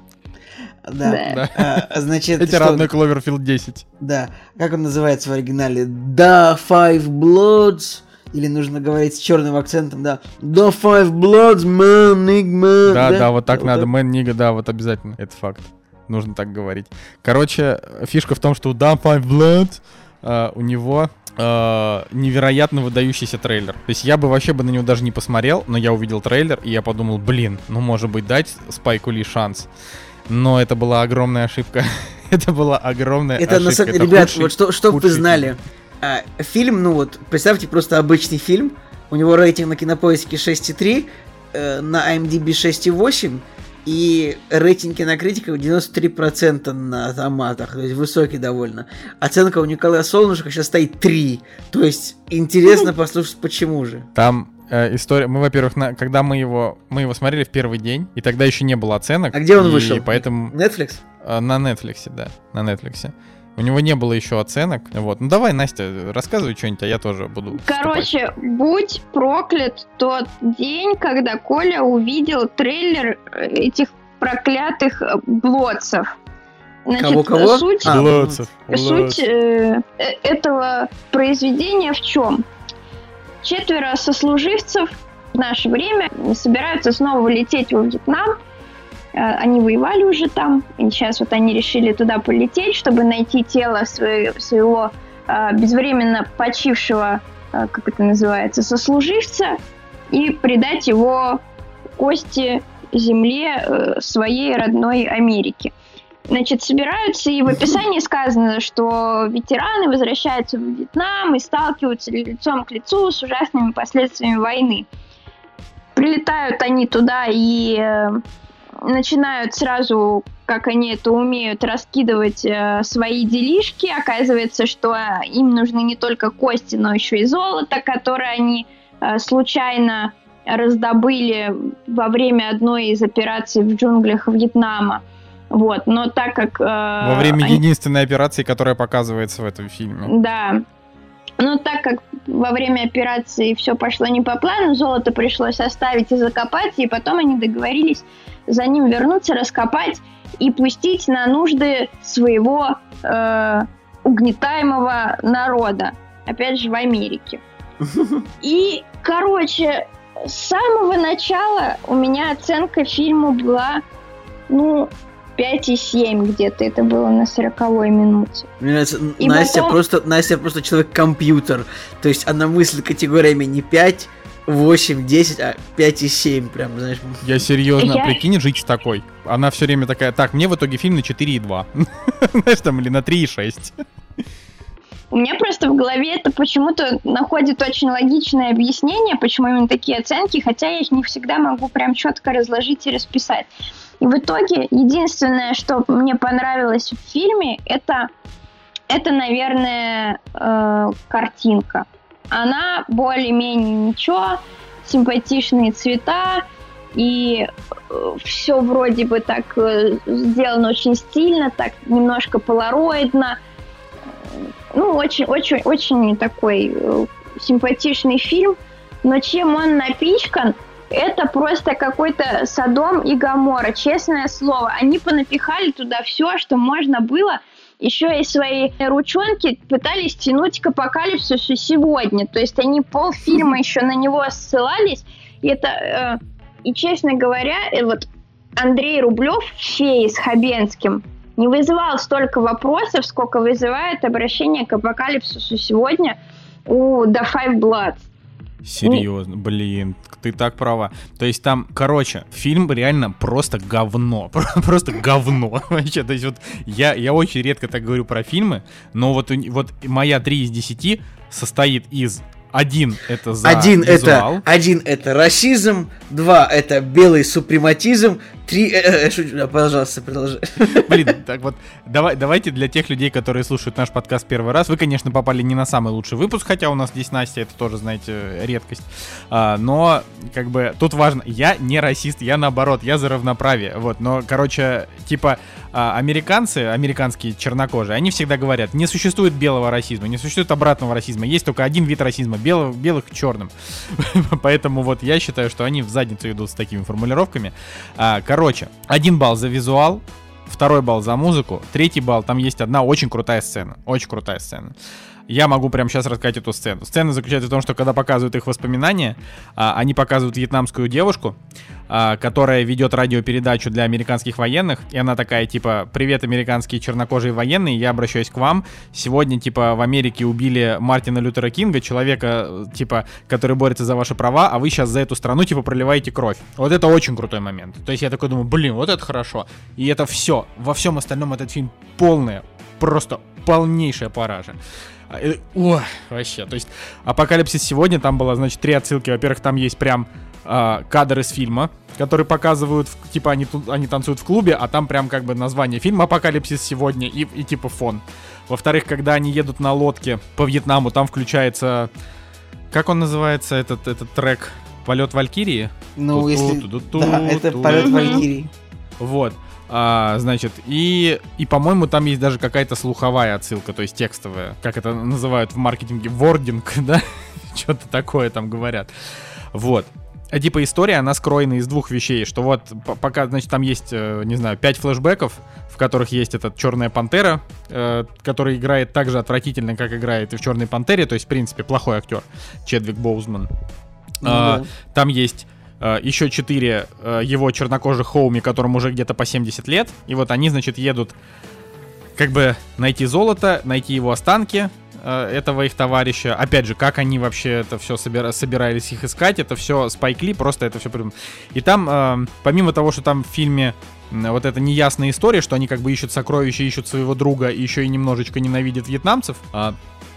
Да. да. А, значит, Пятеро одной Кловерфилд 10. Да. Как он называется в оригинале? Да, Five Bloods. Или нужно говорить с черным акцентом, да. Да, Five Bloods, man, nigga, Да, да, да, вот так вот надо, man, nigga, да, вот обязательно. Это факт нужно так говорить. Короче, фишка в том, что у Dumb Five Blood uh, у него uh, невероятно выдающийся трейлер. То есть я бы вообще бы на него даже не посмотрел, но я увидел трейлер, и я подумал, блин, ну может быть дать Спайку Ли шанс. Но это была огромная ошибка. это была огромная это ошибка. На самом... это Ребят, худший, вот что, чтобы вы знали. А, фильм, ну вот, представьте просто обычный фильм. У него рейтинг на кинопоиске 6,3, э, на IMDb 6,8 и рейтинг кинокритиков 93% на томатах, то есть высокий довольно. Оценка у Николая Солнышка сейчас стоит 3. То есть интересно послушать, почему же. Там э, история. Мы, во-первых, на, когда мы его мы его смотрели в первый день, и тогда еще не было оценок. А где он вышел? Поэтому Netflix? Э, на Netflix, да, на Netflix. У него не было еще оценок. Вот. Ну давай, Настя, рассказывай что-нибудь, а я тоже буду. Короче, вступать. будь проклят тот день, когда Коля увидел трейлер э, этих проклятых э, блодцев. Значит, кого, кого? Суть, а, блодцев, суть э, э, этого произведения в чем? Четверо сослуживцев в наше время собираются снова лететь во Вьетнам они воевали уже там, и сейчас вот они решили туда полететь, чтобы найти тело своего, э, безвременно почившего, э, как это называется, сослуживца, и предать его кости земле своей родной Америки. Значит, собираются, и в описании сказано, что ветераны возвращаются в Вьетнам и сталкиваются лицом к лицу с ужасными последствиями войны. Прилетают они туда и начинают сразу, как они это умеют, раскидывать э, свои делишки. Оказывается, что им нужны не только кости, но еще и золото, которое они э, случайно раздобыли во время одной из операций в джунглях Вьетнама. Вот, но так как... Э, Во время они... единственной операции, которая показывается в этом фильме. Да. Но так как во время операции все пошло не по плану, золото пришлось оставить и закопать, и потом они договорились за ним вернуться, раскопать и пустить на нужды своего э, угнетаемого народа. Опять же, в Америке. И, короче, с самого начала у меня оценка фильму была, ну, 5,7 где-то это было на 40 минуте. Мне нравится, и Настя, потом... просто, Настя просто человек-компьютер. То есть она мыслит категориями не 5, 8, 10, а 5 и 7, прям, знаешь. Я серьезно, я... прикинь, жить с такой. Она все время такая, так, мне в итоге фильм на 4 и 2. Знаешь, там, или на 3 и 6. У меня просто в голове это почему-то находит очень логичное объяснение, почему именно такие оценки, хотя я их не всегда могу прям четко разложить и расписать. И в итоге единственное, что мне понравилось в фильме, это, это наверное, э, картинка. Она более-менее ничего, симпатичные цвета, и э, все вроде бы так э, сделано очень стильно, так немножко полароидно ну, очень-очень-очень такой э, симпатичный фильм, но чем он напичкан, это просто какой-то Содом и Гамора, честное слово. Они понапихали туда все, что можно было, еще и свои ручонки пытались тянуть к апокалипсису сегодня. То есть они полфильма еще на него ссылались. И это, э, и честно говоря, э, вот Андрей Рублев, феи с Хабенским, не вызывал столько вопросов, сколько вызывает обращение к апокалипсису сегодня у The Five Bloods. Серьезно, блин, ты так права. То есть там, короче, фильм реально просто говно. Просто говно. Вообще, то есть вот я, я очень редко так говорю про фильмы, но вот, вот моя 3 из 10 состоит из один это за один визуал. это один это расизм, два это белый супрематизм, три э, э, пожалуйста, продолжай. Блин, так вот, давай, давайте для тех людей, которые слушают наш подкаст первый раз, вы, конечно, попали не на самый лучший выпуск, хотя у нас здесь Настя, это тоже, знаете, редкость. А, но, как бы, тут важно, я не расист, я наоборот, я за равноправие, вот. Но, короче, типа, а, американцы, американские чернокожие, они всегда говорят, не существует белого расизма, не существует обратного расизма, есть только один вид расизма, белых, белых черным. Поэтому вот я считаю, что они в задницу идут с такими формулировками. А, короче, один балл за визуал, второй балл за музыку, третий балл, там есть одна очень крутая сцена, очень крутая сцена. Я могу прямо сейчас рассказать эту сцену. Сцена заключается в том, что когда показывают их воспоминания, а, они показывают вьетнамскую девушку, а, которая ведет радиопередачу для американских военных, и она такая, типа, привет, американские чернокожие военные, я обращаюсь к вам. Сегодня, типа, в Америке убили Мартина Лютера Кинга, человека, типа, который борется за ваши права, а вы сейчас за эту страну, типа, проливаете кровь. Вот это очень крутой момент. То есть я такой думаю, блин, вот это хорошо. И это все. Во всем остальном этот фильм полный, просто полнейшая паража. А, э, о, вообще, то есть Апокалипсис сегодня, там было, значит, три отсылки. Во-первых, там есть прям э, кадр из фильма, который показывают, типа, они, они танцуют в клубе, а там прям как бы название фильма «Апокалипсис сегодня» и, и типа фон. Во-вторых, когда они едут на лодке по Вьетнаму, там включается... Как он называется, этот, этот трек? «Полет Валькирии»? Ну, если... Да, это «Полет Валькирии». Вот. А, значит, и, и по-моему, там есть даже какая-то слуховая отсылка, то есть текстовая, как это называют в маркетинге, вординг, да? Что-то такое там говорят. Вот. А типа история, она скроена из двух вещей, что вот пока, значит, там есть, э, не знаю, пять флешбеков, в которых есть этот Черная Пантера, э, который играет так же отвратительно, как играет и в Черной Пантере, то есть, в принципе, плохой актер Чедвик Боузман. Ну, а. Там есть еще четыре э, его чернокожих хоуми, которым уже где-то по 70 лет. И вот они, значит, едут как бы найти золото, найти его останки э, этого их товарища. Опять же, как они вообще это все собира- собирались их искать, это все спайкли, просто это все придумано. И там, помимо того, что там в фильме вот эта неясная история, что они как бы ищут сокровища, ищут своего друга, еще и немножечко ненавидят вьетнамцев,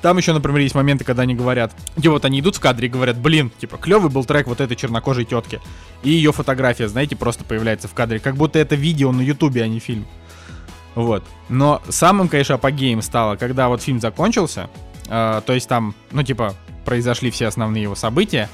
Там еще, например, есть моменты, когда они говорят, где вот они идут в кадре и говорят, блин, типа, клевый был трек вот этой чернокожей тетки. И ее фотография, знаете, просто появляется в кадре, как будто это видео на ютубе, а не фильм. Вот. Но самым, конечно, апогеем стало, когда вот фильм закончился, э, то есть там, ну, типа, произошли все основные его события,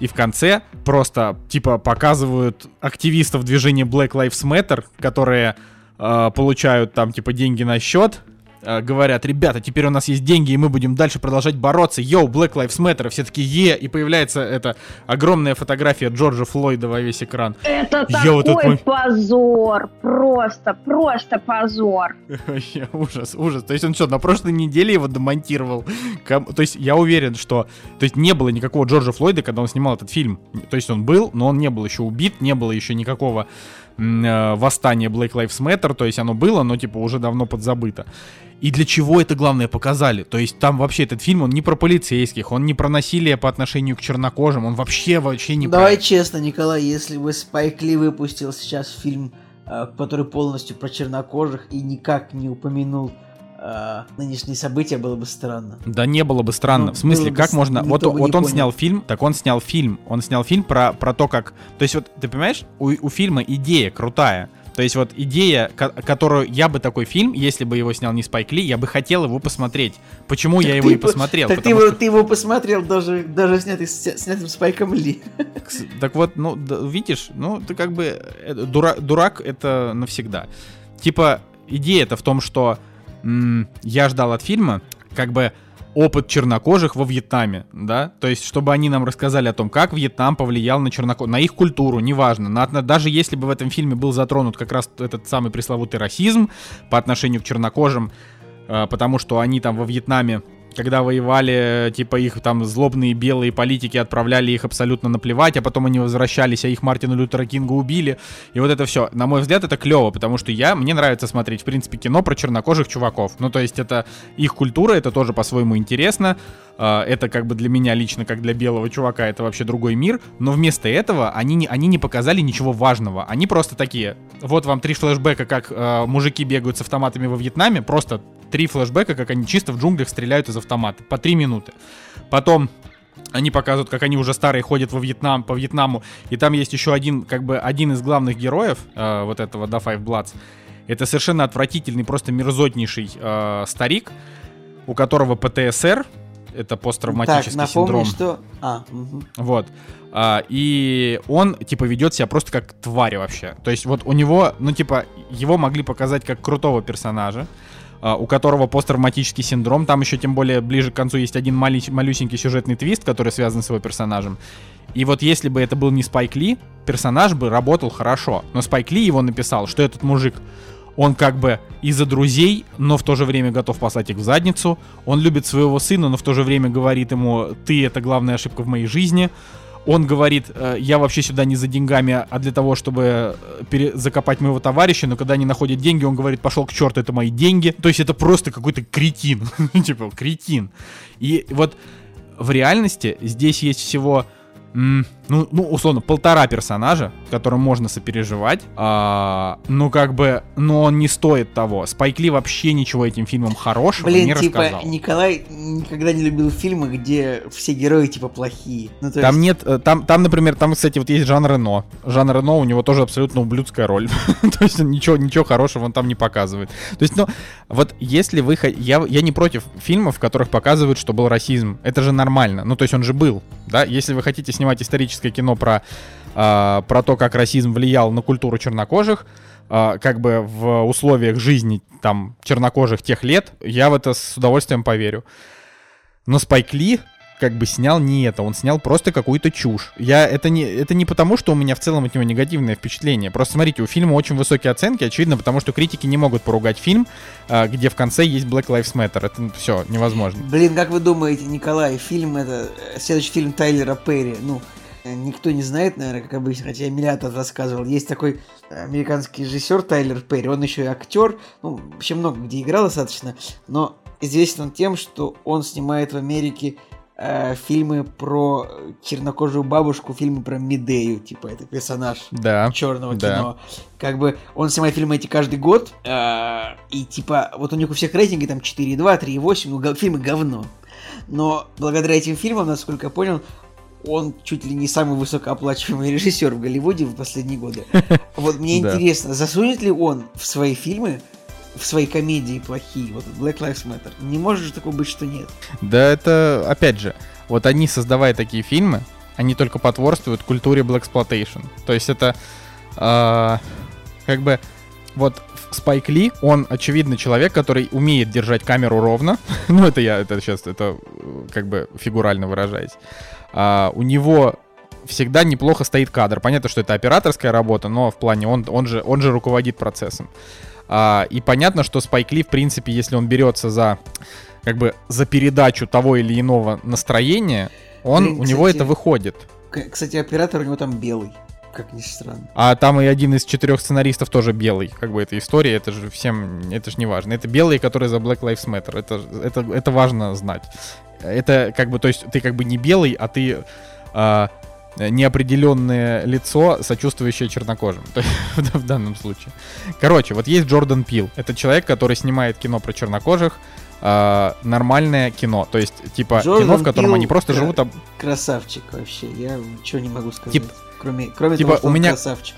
и в конце просто, типа, показывают активистов движения Black Lives Matter, которые э, получают там, типа, деньги на счет, говорят, ребята, теперь у нас есть деньги, и мы будем дальше продолжать бороться. Йоу, Black Lives Matter, все таки е, и появляется эта огромная фотография Джорджа Флойда во весь экран. Это Йоу, такой этот... позор, просто, просто позор. ужас, ужас. То есть он что, на прошлой неделе его демонтировал? То есть я уверен, что... То есть не было никакого Джорджа Флойда, когда он снимал этот фильм. То есть он был, но он не был еще убит, не было еще никакого э, восстания Black Lives Matter, то есть оно было, но типа уже давно подзабыто. И для чего это главное показали? То есть там вообще этот фильм, он не про полицейских, он не про насилие по отношению к чернокожим, он вообще вообще не Давай про... честно, Николай, если бы Спайк Ли выпустил сейчас фильм, э, который полностью про чернокожих и никак не упомянул э, нынешние события, было бы странно. Да не было бы странно. Ну, в смысле, как можно... Вот, вот он понял. снял фильм, так он снял фильм. Он снял фильм про, про то, как... То есть вот, ты понимаешь, у, у фильма идея крутая. То есть вот идея, которую я бы такой фильм, если бы его снял не Спайк Ли, я бы хотел его посмотреть. Почему так я его и посмотрел? Так ты его, что... ты его посмотрел даже, даже снятый, снятым Спайком Ли. Так вот, ну, видишь, ну, ты как бы... Э, дура, дурак это навсегда. Типа, идея-то в том, что я ждал от фильма, как бы опыт чернокожих во Вьетнаме, да, то есть чтобы они нам рассказали о том, как Вьетнам повлиял на чернокожих, на их культуру, неважно, на, даже если бы в этом фильме был затронут как раз этот самый пресловутый расизм по отношению к чернокожим, э, потому что они там во Вьетнаме когда воевали, типа их там злобные белые политики отправляли их абсолютно наплевать, а потом они возвращались, а их Мартина Лютера Кинга убили. И вот это все. На мой взгляд, это клево, потому что я, мне нравится смотреть, в принципе, кино про чернокожих чуваков. Ну, то есть это их культура, это тоже по-своему интересно. А, это как бы для меня лично, как для белого чувака, это вообще другой мир. Но вместо этого они не, они не показали ничего важного. Они просто такие, вот вам три флешбека, как э, мужики бегают с автоматами во Вьетнаме, просто три флешбека, как они чисто в джунглях стреляют из автомата. По три минуты. Потом они показывают, как они уже старые ходят во Вьетнам, по Вьетнаму. И там есть еще один, как бы, один из главных героев э, вот этого Da Five Bloods. Это совершенно отвратительный, просто мерзотнейший э, старик, у которого ПТСР, это посттравматический так, напомни, синдром. что... А, угу. Вот. А, и он, типа, ведет себя просто как тварь вообще. То есть вот у него, ну, типа, его могли показать как крутого персонажа. А, у которого посттравматический синдром. Там еще тем более ближе к концу есть один малюсенький сюжетный твист, который связан с его персонажем. И вот если бы это был не Спайк Ли, персонаж бы работал хорошо. Но Спайк Ли его написал, что этот мужик, он как бы из-за друзей, но в то же время готов послать их в задницу. Он любит своего сына, но в то же время говорит ему, ты это главная ошибка в моей жизни он говорит, «Э, я вообще сюда не за деньгами, а для того, чтобы э, закопать моего товарища, но когда они находят деньги, он говорит, пошел к черту, это мои деньги. То есть это просто какой-то кретин, типа кретин. И вот в реальности здесь есть всего ну, ну, условно, полтора персонажа, которым можно сопереживать. А, ну, как бы, но он не стоит того. Спайкли вообще ничего этим фильмом хорошего Блин, не типа, рассказал. Николай никогда не любил фильмы, где все герои, типа, плохие. Ну, там есть... нет, э, там, там, например, там, кстати, вот есть Жан Рено. Жан Рено, у него тоже абсолютно ублюдская роль. То есть ничего, ничего хорошего он там не показывает. То есть, ну, вот если вы... Я, я не против фильмов, в которых показывают, что был расизм. Это же нормально. Ну, то есть он же был, да? Если вы хотите снимать снимать историческое кино про, э, про то, как расизм влиял на культуру чернокожих, э, как бы в условиях жизни там чернокожих тех лет, я в это с удовольствием поверю. Но Спайк Ли как бы снял не это, он снял просто какую-то чушь. Я, это, не, это не потому, что у меня в целом от него негативное впечатление. Просто смотрите, у фильма очень высокие оценки, очевидно, потому что критики не могут поругать фильм, а, где в конце есть Black Lives Matter. Это все, невозможно. Блин, как вы думаете, Николай, фильм это... Следующий фильм Тайлера Перри, ну, никто не знает, наверное, как обычно, хотя я миллиард раз рассказывал. Есть такой американский режиссер Тайлер Перри, он еще и актер, ну, вообще много где играл достаточно, но известен он тем, что он снимает в Америке э, фильмы про чернокожую бабушку, фильмы про Медею, типа это персонаж да, черного да. кино. Как бы он снимает фильмы эти каждый год, э, и типа вот у них у всех рейтинги там 4,2, 3,8, ну фильмы говно. Но благодаря этим фильмам, насколько я понял, он чуть ли не самый высокооплачиваемый режиссер в Голливуде в последние годы. Вот мне интересно, засунет ли он в свои фильмы в свои комедии плохие, вот Black Lives Matter. Не может же такого быть, что нет. Да это, опять же, вот они, создавая такие фильмы, они только потворствуют культуре Blaxploitation. То есть это э, как бы вот Спайк Ли, он очевидно человек, который умеет держать камеру ровно. ну это я, это сейчас, это как бы фигурально выражаясь. А, у него всегда неплохо стоит кадр. Понятно, что это операторская работа, но в плане он, он, же, он же руководит процессом. А, и понятно, что Спайк Ли, в принципе, если он берется за как бы за передачу того или иного настроения, он, Блин, у него это выходит. Кстати, оператор у него там белый как ни странно. А там и один из четырех сценаристов тоже белый. Как бы эта история, это же всем, это же не важно. Это белые, которые за Black Lives Matter. Это, это, это важно знать. Это как бы, то есть ты как бы не белый, а ты а, неопределенное лицо, сочувствующее чернокожим. в данном случае. Короче, вот есть Джордан Пил. Это человек, который снимает кино про чернокожих, э, нормальное кино. То есть, типа, Джордан кино, в котором Пил они просто живут... Об... Красавчик вообще. Я ничего не могу сказать. Тип... Кроме, кроме типа, того, что у меня... красавчик.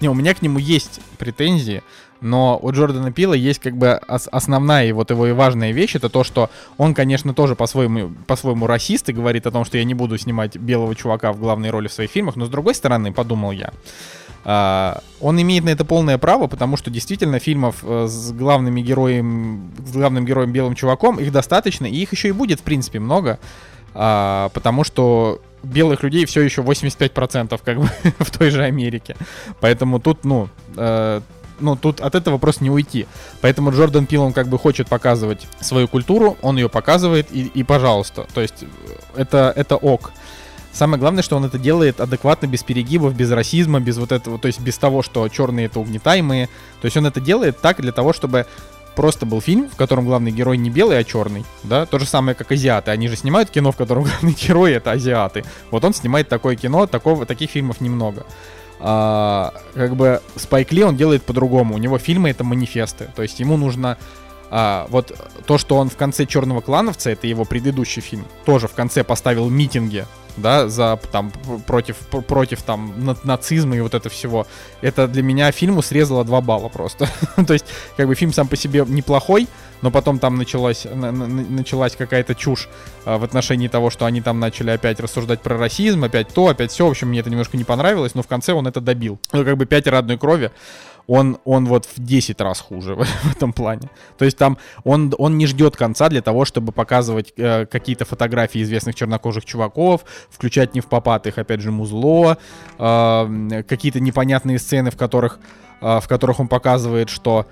Не, у меня к нему есть претензии, но у Джордана Пила есть как бы основная и вот его и важная вещь, это то, что он, конечно, тоже по-своему, по-своему расист и говорит о том, что я не буду снимать белого чувака в главной роли в своих фильмах, но с другой стороны, подумал я, Uh, он имеет на это полное право, потому что действительно фильмов uh, с главными героем, с главным героем белым чуваком их достаточно, и их еще и будет в принципе много, uh, потому что белых людей все еще 85% как бы в той же Америке. Поэтому тут, ну, э, ну, тут от этого просто не уйти. Поэтому Джордан Пил, он как бы хочет показывать свою культуру, он ее показывает, и, и пожалуйста. То есть э, это, это ок. Самое главное, что он это делает адекватно, без перегибов, без расизма, без вот этого, то есть без того, что черные это угнетаемые. То есть он это делает так для того, чтобы просто был фильм, в котором главный герой не белый, а черный, да, то же самое, как азиаты, они же снимают кино, в котором главный герой это азиаты, вот он снимает такое кино, такого, таких фильмов немного. А, как бы Спайк Ли он делает по-другому, у него фильмы это манифесты, то есть ему нужно а, вот то, что он в конце Черного клановца, это его предыдущий фильм, тоже в конце поставил митинги да, за там против против там нацизма и вот это всего. Это для меня фильму срезало 2 балла просто. То есть, как бы фильм сам по себе неплохой, но потом там началась, на, на, началась какая-то чушь а, в отношении того, что они там начали опять рассуждать про расизм, опять то, опять все. В общем, мне это немножко не понравилось, но в конце он это добил. Ну, как бы пять родной крови он, он вот в 10 раз хуже в, в этом плане. То есть там он, он не ждет конца для того, чтобы показывать э, какие-то фотографии известных чернокожих чуваков, включать не в попад их, опять же, музло, э, какие-то непонятные сцены, в которых, э, в которых он показывает, что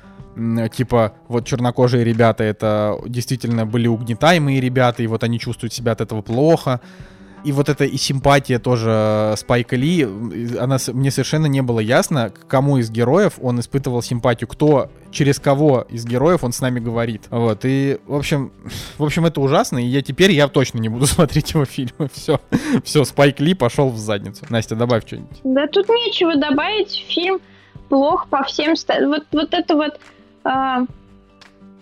типа, вот чернокожие ребята, это действительно были угнетаемые ребята, и вот они чувствуют себя от этого плохо и вот эта и симпатия тоже Спайка Ли, она, мне совершенно не было ясно, к кому из героев он испытывал симпатию, кто, через кого из героев он с нами говорит. Вот, и, в общем, в общем, это ужасно, и я теперь, я точно не буду смотреть его фильмы. Все, все, Спайк Ли пошел в задницу. Настя, добавь что-нибудь. Да тут нечего добавить, фильм плох по всем... Вот, вот это вот... А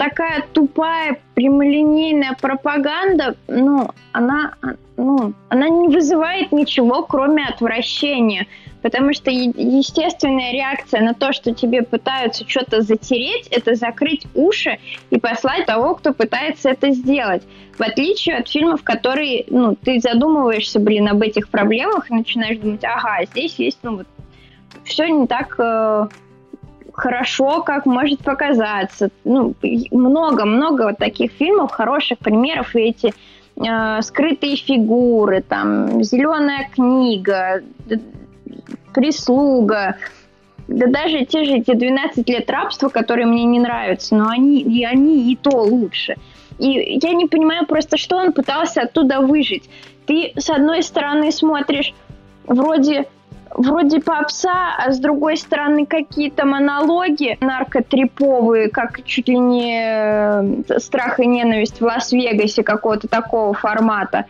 такая тупая прямолинейная пропаганда, ну, она, ну, она не вызывает ничего, кроме отвращения. Потому что естественная реакция на то, что тебе пытаются что-то затереть, это закрыть уши и послать того, кто пытается это сделать. В отличие от фильмов, которые, ну, ты задумываешься, блин, об этих проблемах и начинаешь думать, ага, здесь есть, ну, вот, все не так э, хорошо, как может показаться. Ну, много-много вот таких фильмов, хороших примеров, и эти э, скрытые фигуры, там, зеленая книга, прислуга, да даже те же эти 12 лет рабства, которые мне не нравятся, но они и они и то лучше. И я не понимаю просто, что он пытался оттуда выжить. Ты, с одной стороны, смотришь вроде вроде попса, а с другой стороны какие-то монологи наркотриповые, как чуть ли не э, страх и ненависть в Лас-Вегасе какого-то такого формата.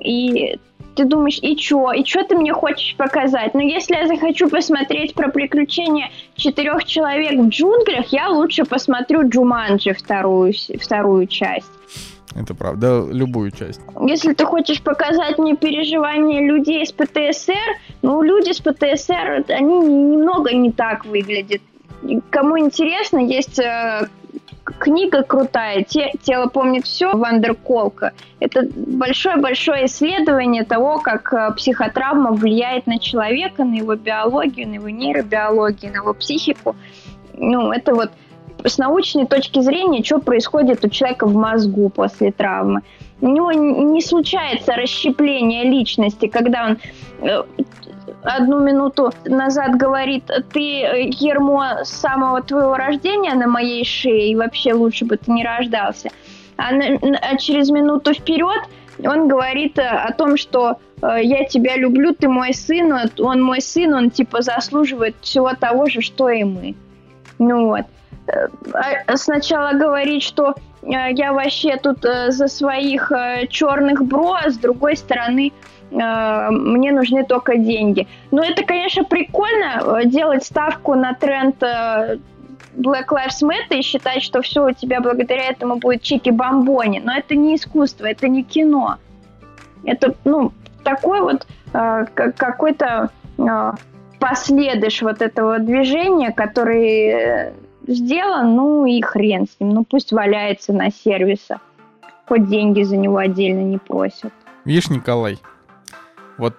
И ты думаешь, и чё? И чё ты мне хочешь показать? Но если я захочу посмотреть про приключения четырех человек в джунглях, я лучше посмотрю Джуманджи вторую, вторую часть. Это правда, любую часть. Если ты хочешь показать мне переживания людей с ПТСР, ну, люди с ПТСР, они немного не так выглядят. Кому интересно, есть э, книга крутая, Те, «Тело помнит все» Вандер Колка. Это большое-большое исследование того, как э, психотравма влияет на человека, на его биологию, на его нейробиологию, на его психику. Ну, это вот с научной точки зрения, что происходит у человека в мозгу после травмы. У него не случается расщепление личности, когда он э, одну минуту назад говорит, ты ермо с самого твоего рождения на моей шее, и вообще лучше бы ты не рождался. А, а через минуту вперед он говорит э, о том, что э, я тебя люблю, ты мой сын, он мой сын, он типа заслуживает всего того же, что и мы. Ну вот. Э, сначала говорить, что я вообще тут за своих черных бро, а с другой стороны мне нужны только деньги. Но это, конечно, прикольно делать ставку на тренд Black Lives Matter и считать, что все у тебя благодаря этому будет чики-бомбони. Но это не искусство, это не кино. Это, ну, такой вот э, какой-то э, последыш вот этого движения, который э, сделан, ну и хрен с ним. Ну пусть валяется на сервисах. Хоть деньги за него отдельно не просят. Видишь, Николай, вот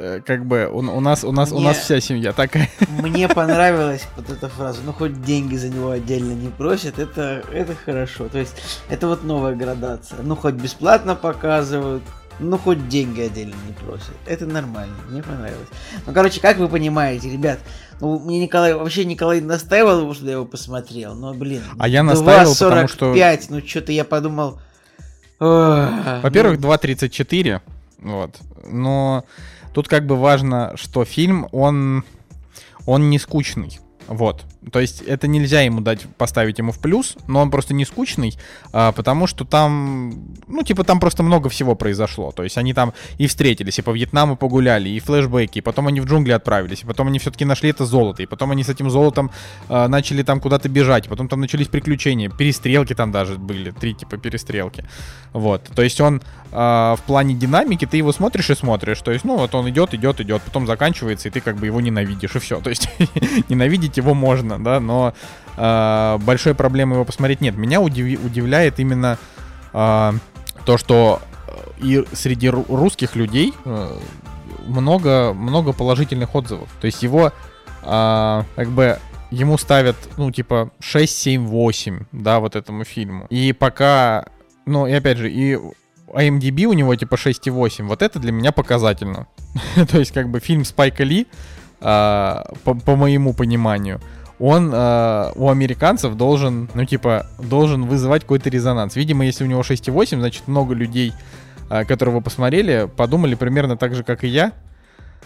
Э, как бы у, у нас у нас мне, у нас вся семья такая. Мне понравилась вот эта фраза. Ну хоть деньги за него отдельно не просят, это это хорошо. То есть это вот новая градация. Ну хоть бесплатно показывают, ну хоть деньги отдельно не просят. Это нормально, мне понравилось. Ну короче, как вы понимаете, ребят, ну мне Николай вообще Николай настаивал, что я его посмотрел, но блин. А я настаивал, 2, потому что. Ну что-то я подумал. Во-первых, 2.34, вот, но Тут как бы важно, что фильм, он, он не скучный. Вот. То есть это нельзя ему дать, поставить ему в плюс, но он просто не скучный, а, потому что там, ну, типа, там просто много всего произошло. То есть они там и встретились, и по Вьетнаму погуляли, и флешбеки, и потом они в джунгли отправились, и потом они все-таки нашли это золото, и потом они с этим золотом а, начали там куда-то бежать, потом там начались приключения, перестрелки там даже были, три типа перестрелки. Вот. То есть он а, в плане динамики, ты его смотришь и смотришь. То есть, ну, вот он идет, идет, идет, потом заканчивается, и ты как бы его ненавидишь, и все. То есть ненавидеть его можно, да, но э, большой проблемы его посмотреть нет. Меня удив, удивляет именно э, то, что и среди русских людей э, много, много положительных отзывов. То есть его э, как бы ему ставят, ну, типа, 6, 7, 8, да, вот этому фильму. И пока, ну, и опять же, и IMDb у него типа 6,8. Вот это для меня показательно. То есть, как бы фильм Спайка Ли, э, по моему пониманию, он э, у американцев должен, ну, типа, должен вызывать какой-то резонанс. Видимо, если у него 6,8, значит, много людей, э, которые его посмотрели, подумали примерно так же, как и я,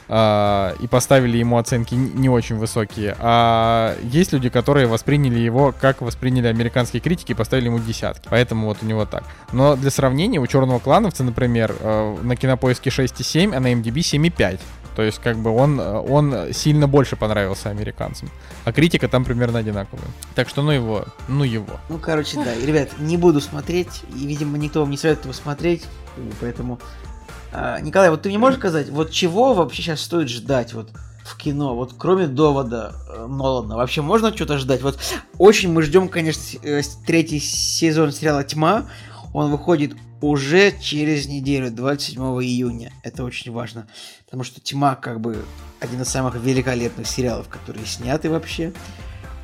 э, и поставили ему оценки не очень высокие. А есть люди, которые восприняли его, как восприняли американские критики, и поставили ему десятки. Поэтому вот у него так. Но для сравнения, у Черного Клановца, например, э, на кинопоиске 6,7, а на MDB 7,5. То есть, как бы он, он сильно больше понравился американцам. А критика там примерно одинаковая. Так что ну его, ну его. Ну, короче, да. И, ребят, не буду смотреть. И, видимо, никто вам не советует его смотреть. Поэтому... А, Николай, вот ты мне можешь сказать, вот чего вообще сейчас стоит ждать вот в кино, вот кроме довода э, Нолана, вообще можно что-то ждать? Вот очень мы ждем, конечно, э, третий сезон сериала «Тьма», он выходит уже через неделю, 27 июня. Это очень важно. Потому что «Тьма» как бы один из самых великолепных сериалов, которые сняты вообще.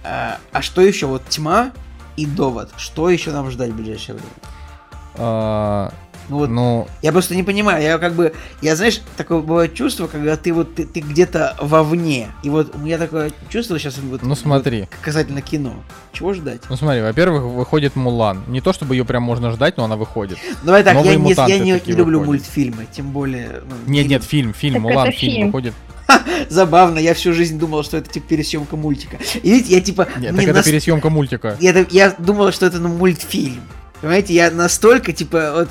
А, а что еще? Вот «Тьма» и «Довод». Что еще нам ждать в ближайшее время? Ну вот, ну... я просто не понимаю, я как бы, я знаешь, такое бывает чувство, когда ты вот, ты, ты где-то вовне, и вот у меня такое чувство сейчас вот, ну смотри, вот, касательно кино, чего ждать? Ну смотри, во-первых, выходит Мулан, не то чтобы ее прям можно ждать, но она выходит. Давай так, я не, я не, не люблю выходят. мультфильмы, тем более. Ну, нет, фильм. нет, фильм, фильм, так Мулан, фильм, фильм выходит. Забавно, я всю жизнь думал, что это типа пересъемка мультика. И видите, я типа... Нет, так это нас... пересъемка мультика. Я, я думал, что это ну, мультфильм. Понимаете, я настолько, типа, вот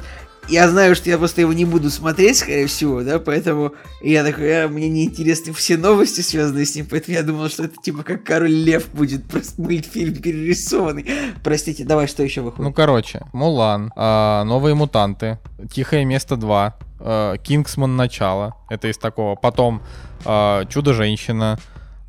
я знаю, что я просто его не буду смотреть, скорее всего, да, поэтому я такой, а, мне не интересны все новости, связанные с ним, поэтому я думал, что это типа как Король Лев будет, просто мультфильм перерисованный. Простите, давай, что еще выходит? Ну, короче, Мулан, э, Новые Мутанты, Тихое Место 2, э, Кингсман Начало, это из такого, потом э, Чудо-женщина,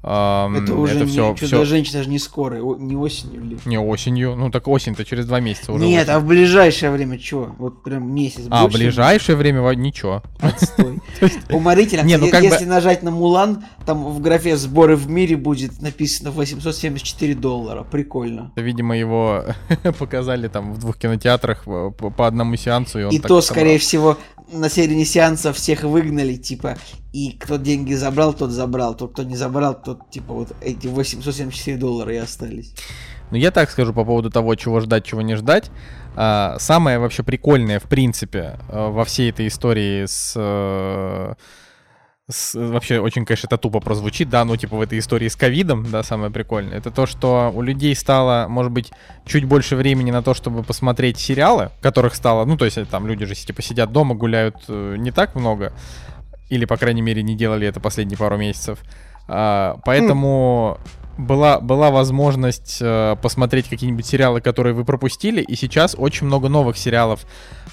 Um, это уже это не, все, Чудо-женщина же не скоро, не осенью ли? Не осенью, ну так осень-то через два месяца уже. Нет, осень. а в ближайшее время что? Вот прям месяц. А, в ближайшее время ничего. Отстой. Уморительно. Не, ну как Если нажать на Мулан, там в графе сборы в мире будет написано 874 доллара. Прикольно. Видимо, его показали там в двух кинотеатрах по одному сеансу. И, то, скорее всего, на середине сеанса всех выгнали, типа, и кто деньги забрал, тот забрал, тот, кто не забрал, тот, типа, вот эти 874 доллара и остались. Ну, я так скажу по поводу того, чего ждать, чего не ждать. А, самое вообще прикольное, в принципе, э, во всей этой истории с э, с, вообще очень, конечно, это тупо прозвучит, да, ну, типа в этой истории с ковидом, да, самое прикольное, это то, что у людей стало, может быть, чуть больше времени на то, чтобы посмотреть сериалы, которых стало, ну, то есть там люди же, типа, сидят дома, гуляют э, не так много, или, по крайней мере, не делали это последние пару месяцев, а, поэтому была, была возможность э, посмотреть какие-нибудь сериалы, которые вы пропустили, и сейчас очень много новых сериалов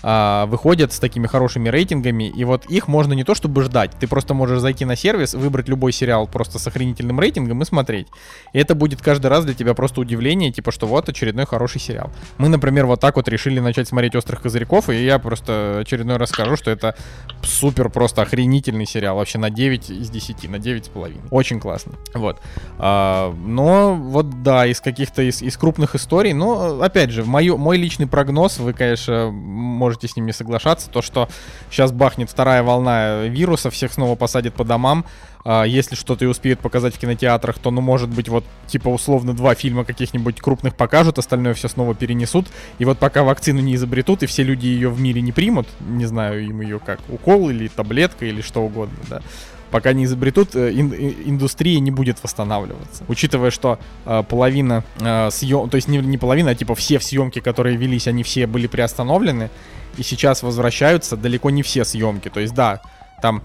а, выходят с такими хорошими рейтингами, и вот их можно не то чтобы ждать, ты просто можешь зайти на сервис, выбрать любой сериал просто с охренительным рейтингом и смотреть. И это будет каждый раз для тебя просто удивление, типа, что вот очередной хороший сериал. Мы, например, вот так вот решили начать смотреть «Острых козырьков», и я просто очередной раз скажу, что это супер просто охренительный сериал, вообще на 9 из 10, на 9 с половиной. Очень классно. Вот. А, но вот да, из каких-то из, из крупных историй, но опять же, мою, мой личный прогноз, вы, конечно, можете можете с ним не соглашаться, то, что сейчас бахнет вторая волна вируса, всех снова посадят по домам, а, если что-то и успеют показать в кинотеатрах, то, ну, может быть, вот, типа, условно, два фильма каких-нибудь крупных покажут, остальное все снова перенесут, и вот пока вакцину не изобретут, и все люди ее в мире не примут, не знаю, им ее как, укол или таблетка или что угодно, да, пока не изобретут, э, ин, индустрия не будет восстанавливаться. Учитывая, что э, половина э, съем, то есть не, не половина, а типа все съемки, которые велись, они все были приостановлены, и сейчас возвращаются далеко не все съемки. То есть, да, там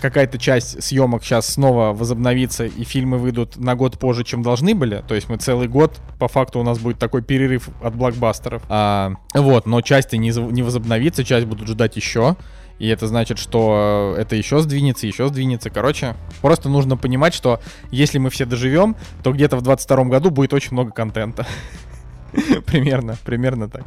какая-то часть съемок сейчас снова возобновится, и фильмы выйдут на год позже, чем должны были. То есть мы целый год, по факту, у нас будет такой перерыв от блокбастеров. А, вот, но часть не, не возобновится, часть будут ждать еще. И это значит, что это еще сдвинется, еще сдвинется. Короче, просто нужно понимать, что если мы все доживем, то где-то в 22 году будет очень много контента. Примерно, примерно так.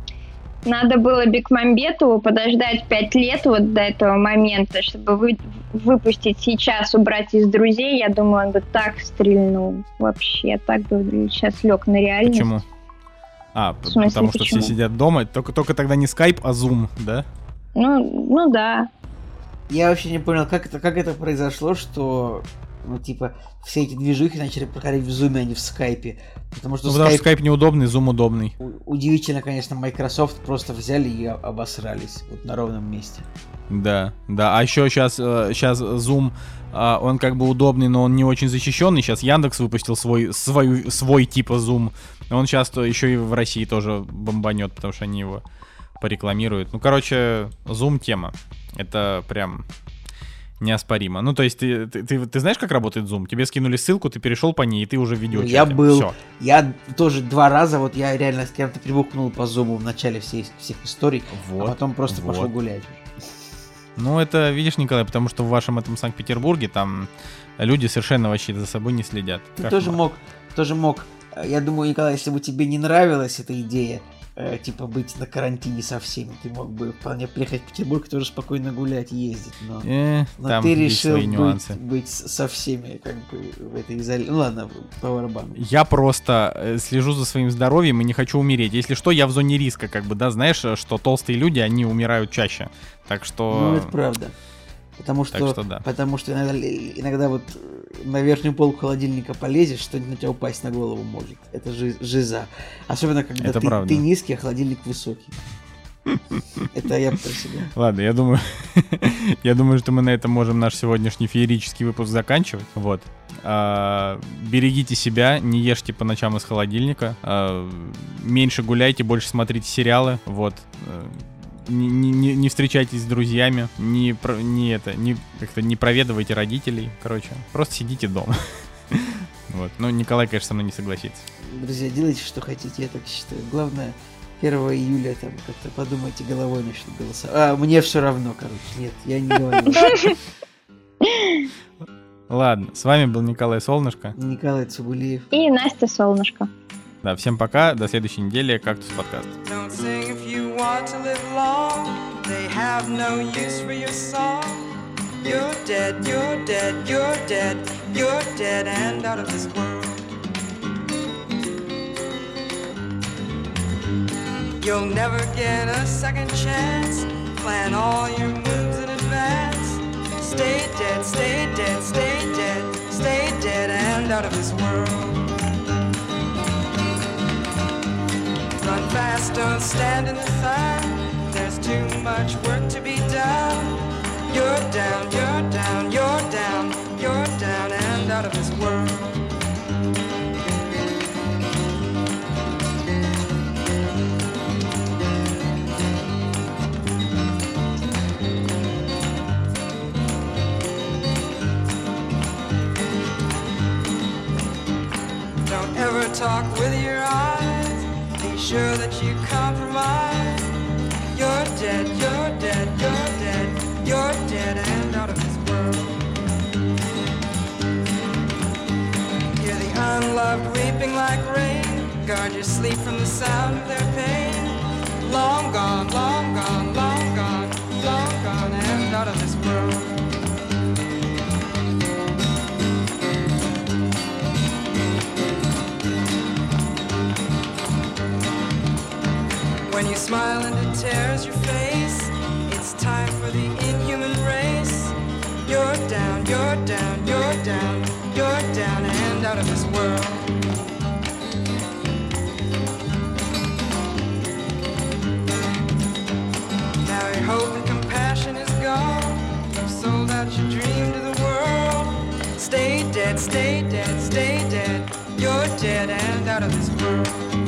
Надо было Бекмамбетову подождать пять лет вот до этого момента, чтобы вы, выпустить сейчас, убрать из друзей. Я думаю, он бы так стрельнул вообще, так бы сейчас лег на реальность. Почему? А, смысле, потому что почему? все сидят дома. Только, только тогда не скайп, а зум, да? Ну, ну да. Я вообще не понял, как это, как это произошло, что ну, типа, все эти движухи начали проходить в зуме, а не в скайпе. Потому что, ну, потому что скайп неудобный, зум удобный. Удивительно, конечно, Microsoft просто взяли и обосрались вот на ровном месте. Да, да. А еще сейчас, сейчас Zoom, он как бы удобный, но он не очень защищенный. Сейчас Яндекс выпустил свой, свой, свой типа Zoom. Он сейчас еще и в России тоже бомбанет, потому что они его порекламируют. Ну, короче, Zoom тема. Это прям неоспоримо. Ну, то есть, ты, ты, ты, ты знаешь, как работает Zoom? Тебе скинули ссылку, ты перешел по ней, и ты уже в видеочате. Я был, Всё. я тоже два раза, вот я реально с кем-то прибухнул по Zoom в начале всей, всех историй, а вот, а потом просто вот. пошел гулять. Ну, это, видишь, Николай, потому что в вашем этом Санкт-Петербурге там люди совершенно вообще за собой не следят. Ты тоже мог, тоже мог. Я думаю, Николай, если бы тебе не нравилась эта идея, э, типа быть на карантине со всеми. Ты мог бы вполне приехать в Петербург тоже спокойно гулять, ездить, но, э, но ты решил быть, быть со всеми как бы в этой изоляции. Ну ладно, по барабану. Я просто э, слежу за своим здоровьем и не хочу умереть. Если что, я в зоне риска, как бы, да, знаешь, что толстые люди, они умирают чаще. Так что... Ну, это правда. Потому что, что да. потому что иногда, иногда вот на верхнюю полку холодильника полезешь, что-нибудь на тебя упасть на голову может. Это жи жиза. Особенно, когда ты, ты низкий, а холодильник высокий. Это я про себя. Ладно, я думаю, я думаю, что мы на этом можем наш сегодняшний феерический выпуск заканчивать. Вот. А, берегите себя, не ешьте по ночам из холодильника, а, меньше гуляйте, больше смотрите сериалы. Вот не, не, не встречайтесь с друзьями, не, не это, не, как-то не проведывайте родителей, короче, просто сидите дома. Вот. Ну, Николай, конечно, со мной не согласится. Друзья, делайте, что хотите, я так считаю. Главное, 1 июля там как-то подумайте головой насчет голоса. А, мне все равно, короче, нет, я не говорю. Ладно, с вами был Николай Солнышко. Николай Цугулиев. И Настя Солнышко. Да, всем пока, до следующей недели, Кактус подкаст. You're dead, you're dead, you're dead, you're dead and out of this world. You'll never get a second chance. Plan all your moves in advance. Stay dead, stay dead, stay dead, stay dead and out of this world. Fast, don't stand in the sun. There's too much work to be done. You're down, you're down, you're down, you're down and out of this world. Don't ever talk with your eyes. Sure that you compromise. You're dead, you're dead, you're dead, you're dead and out of this world. Hear the unloved weeping like rain. Guard your sleep from the sound of their pain. Long gone, long gone, long gone, long gone and out of this world. When you smile and it tears your face, it's time for the inhuman race. You're down, you're down, you're down, you're down and out of this world. Now your hope and compassion is gone. You've sold out your dream to the world. Stay dead, stay dead, stay dead. You're dead and out of this world.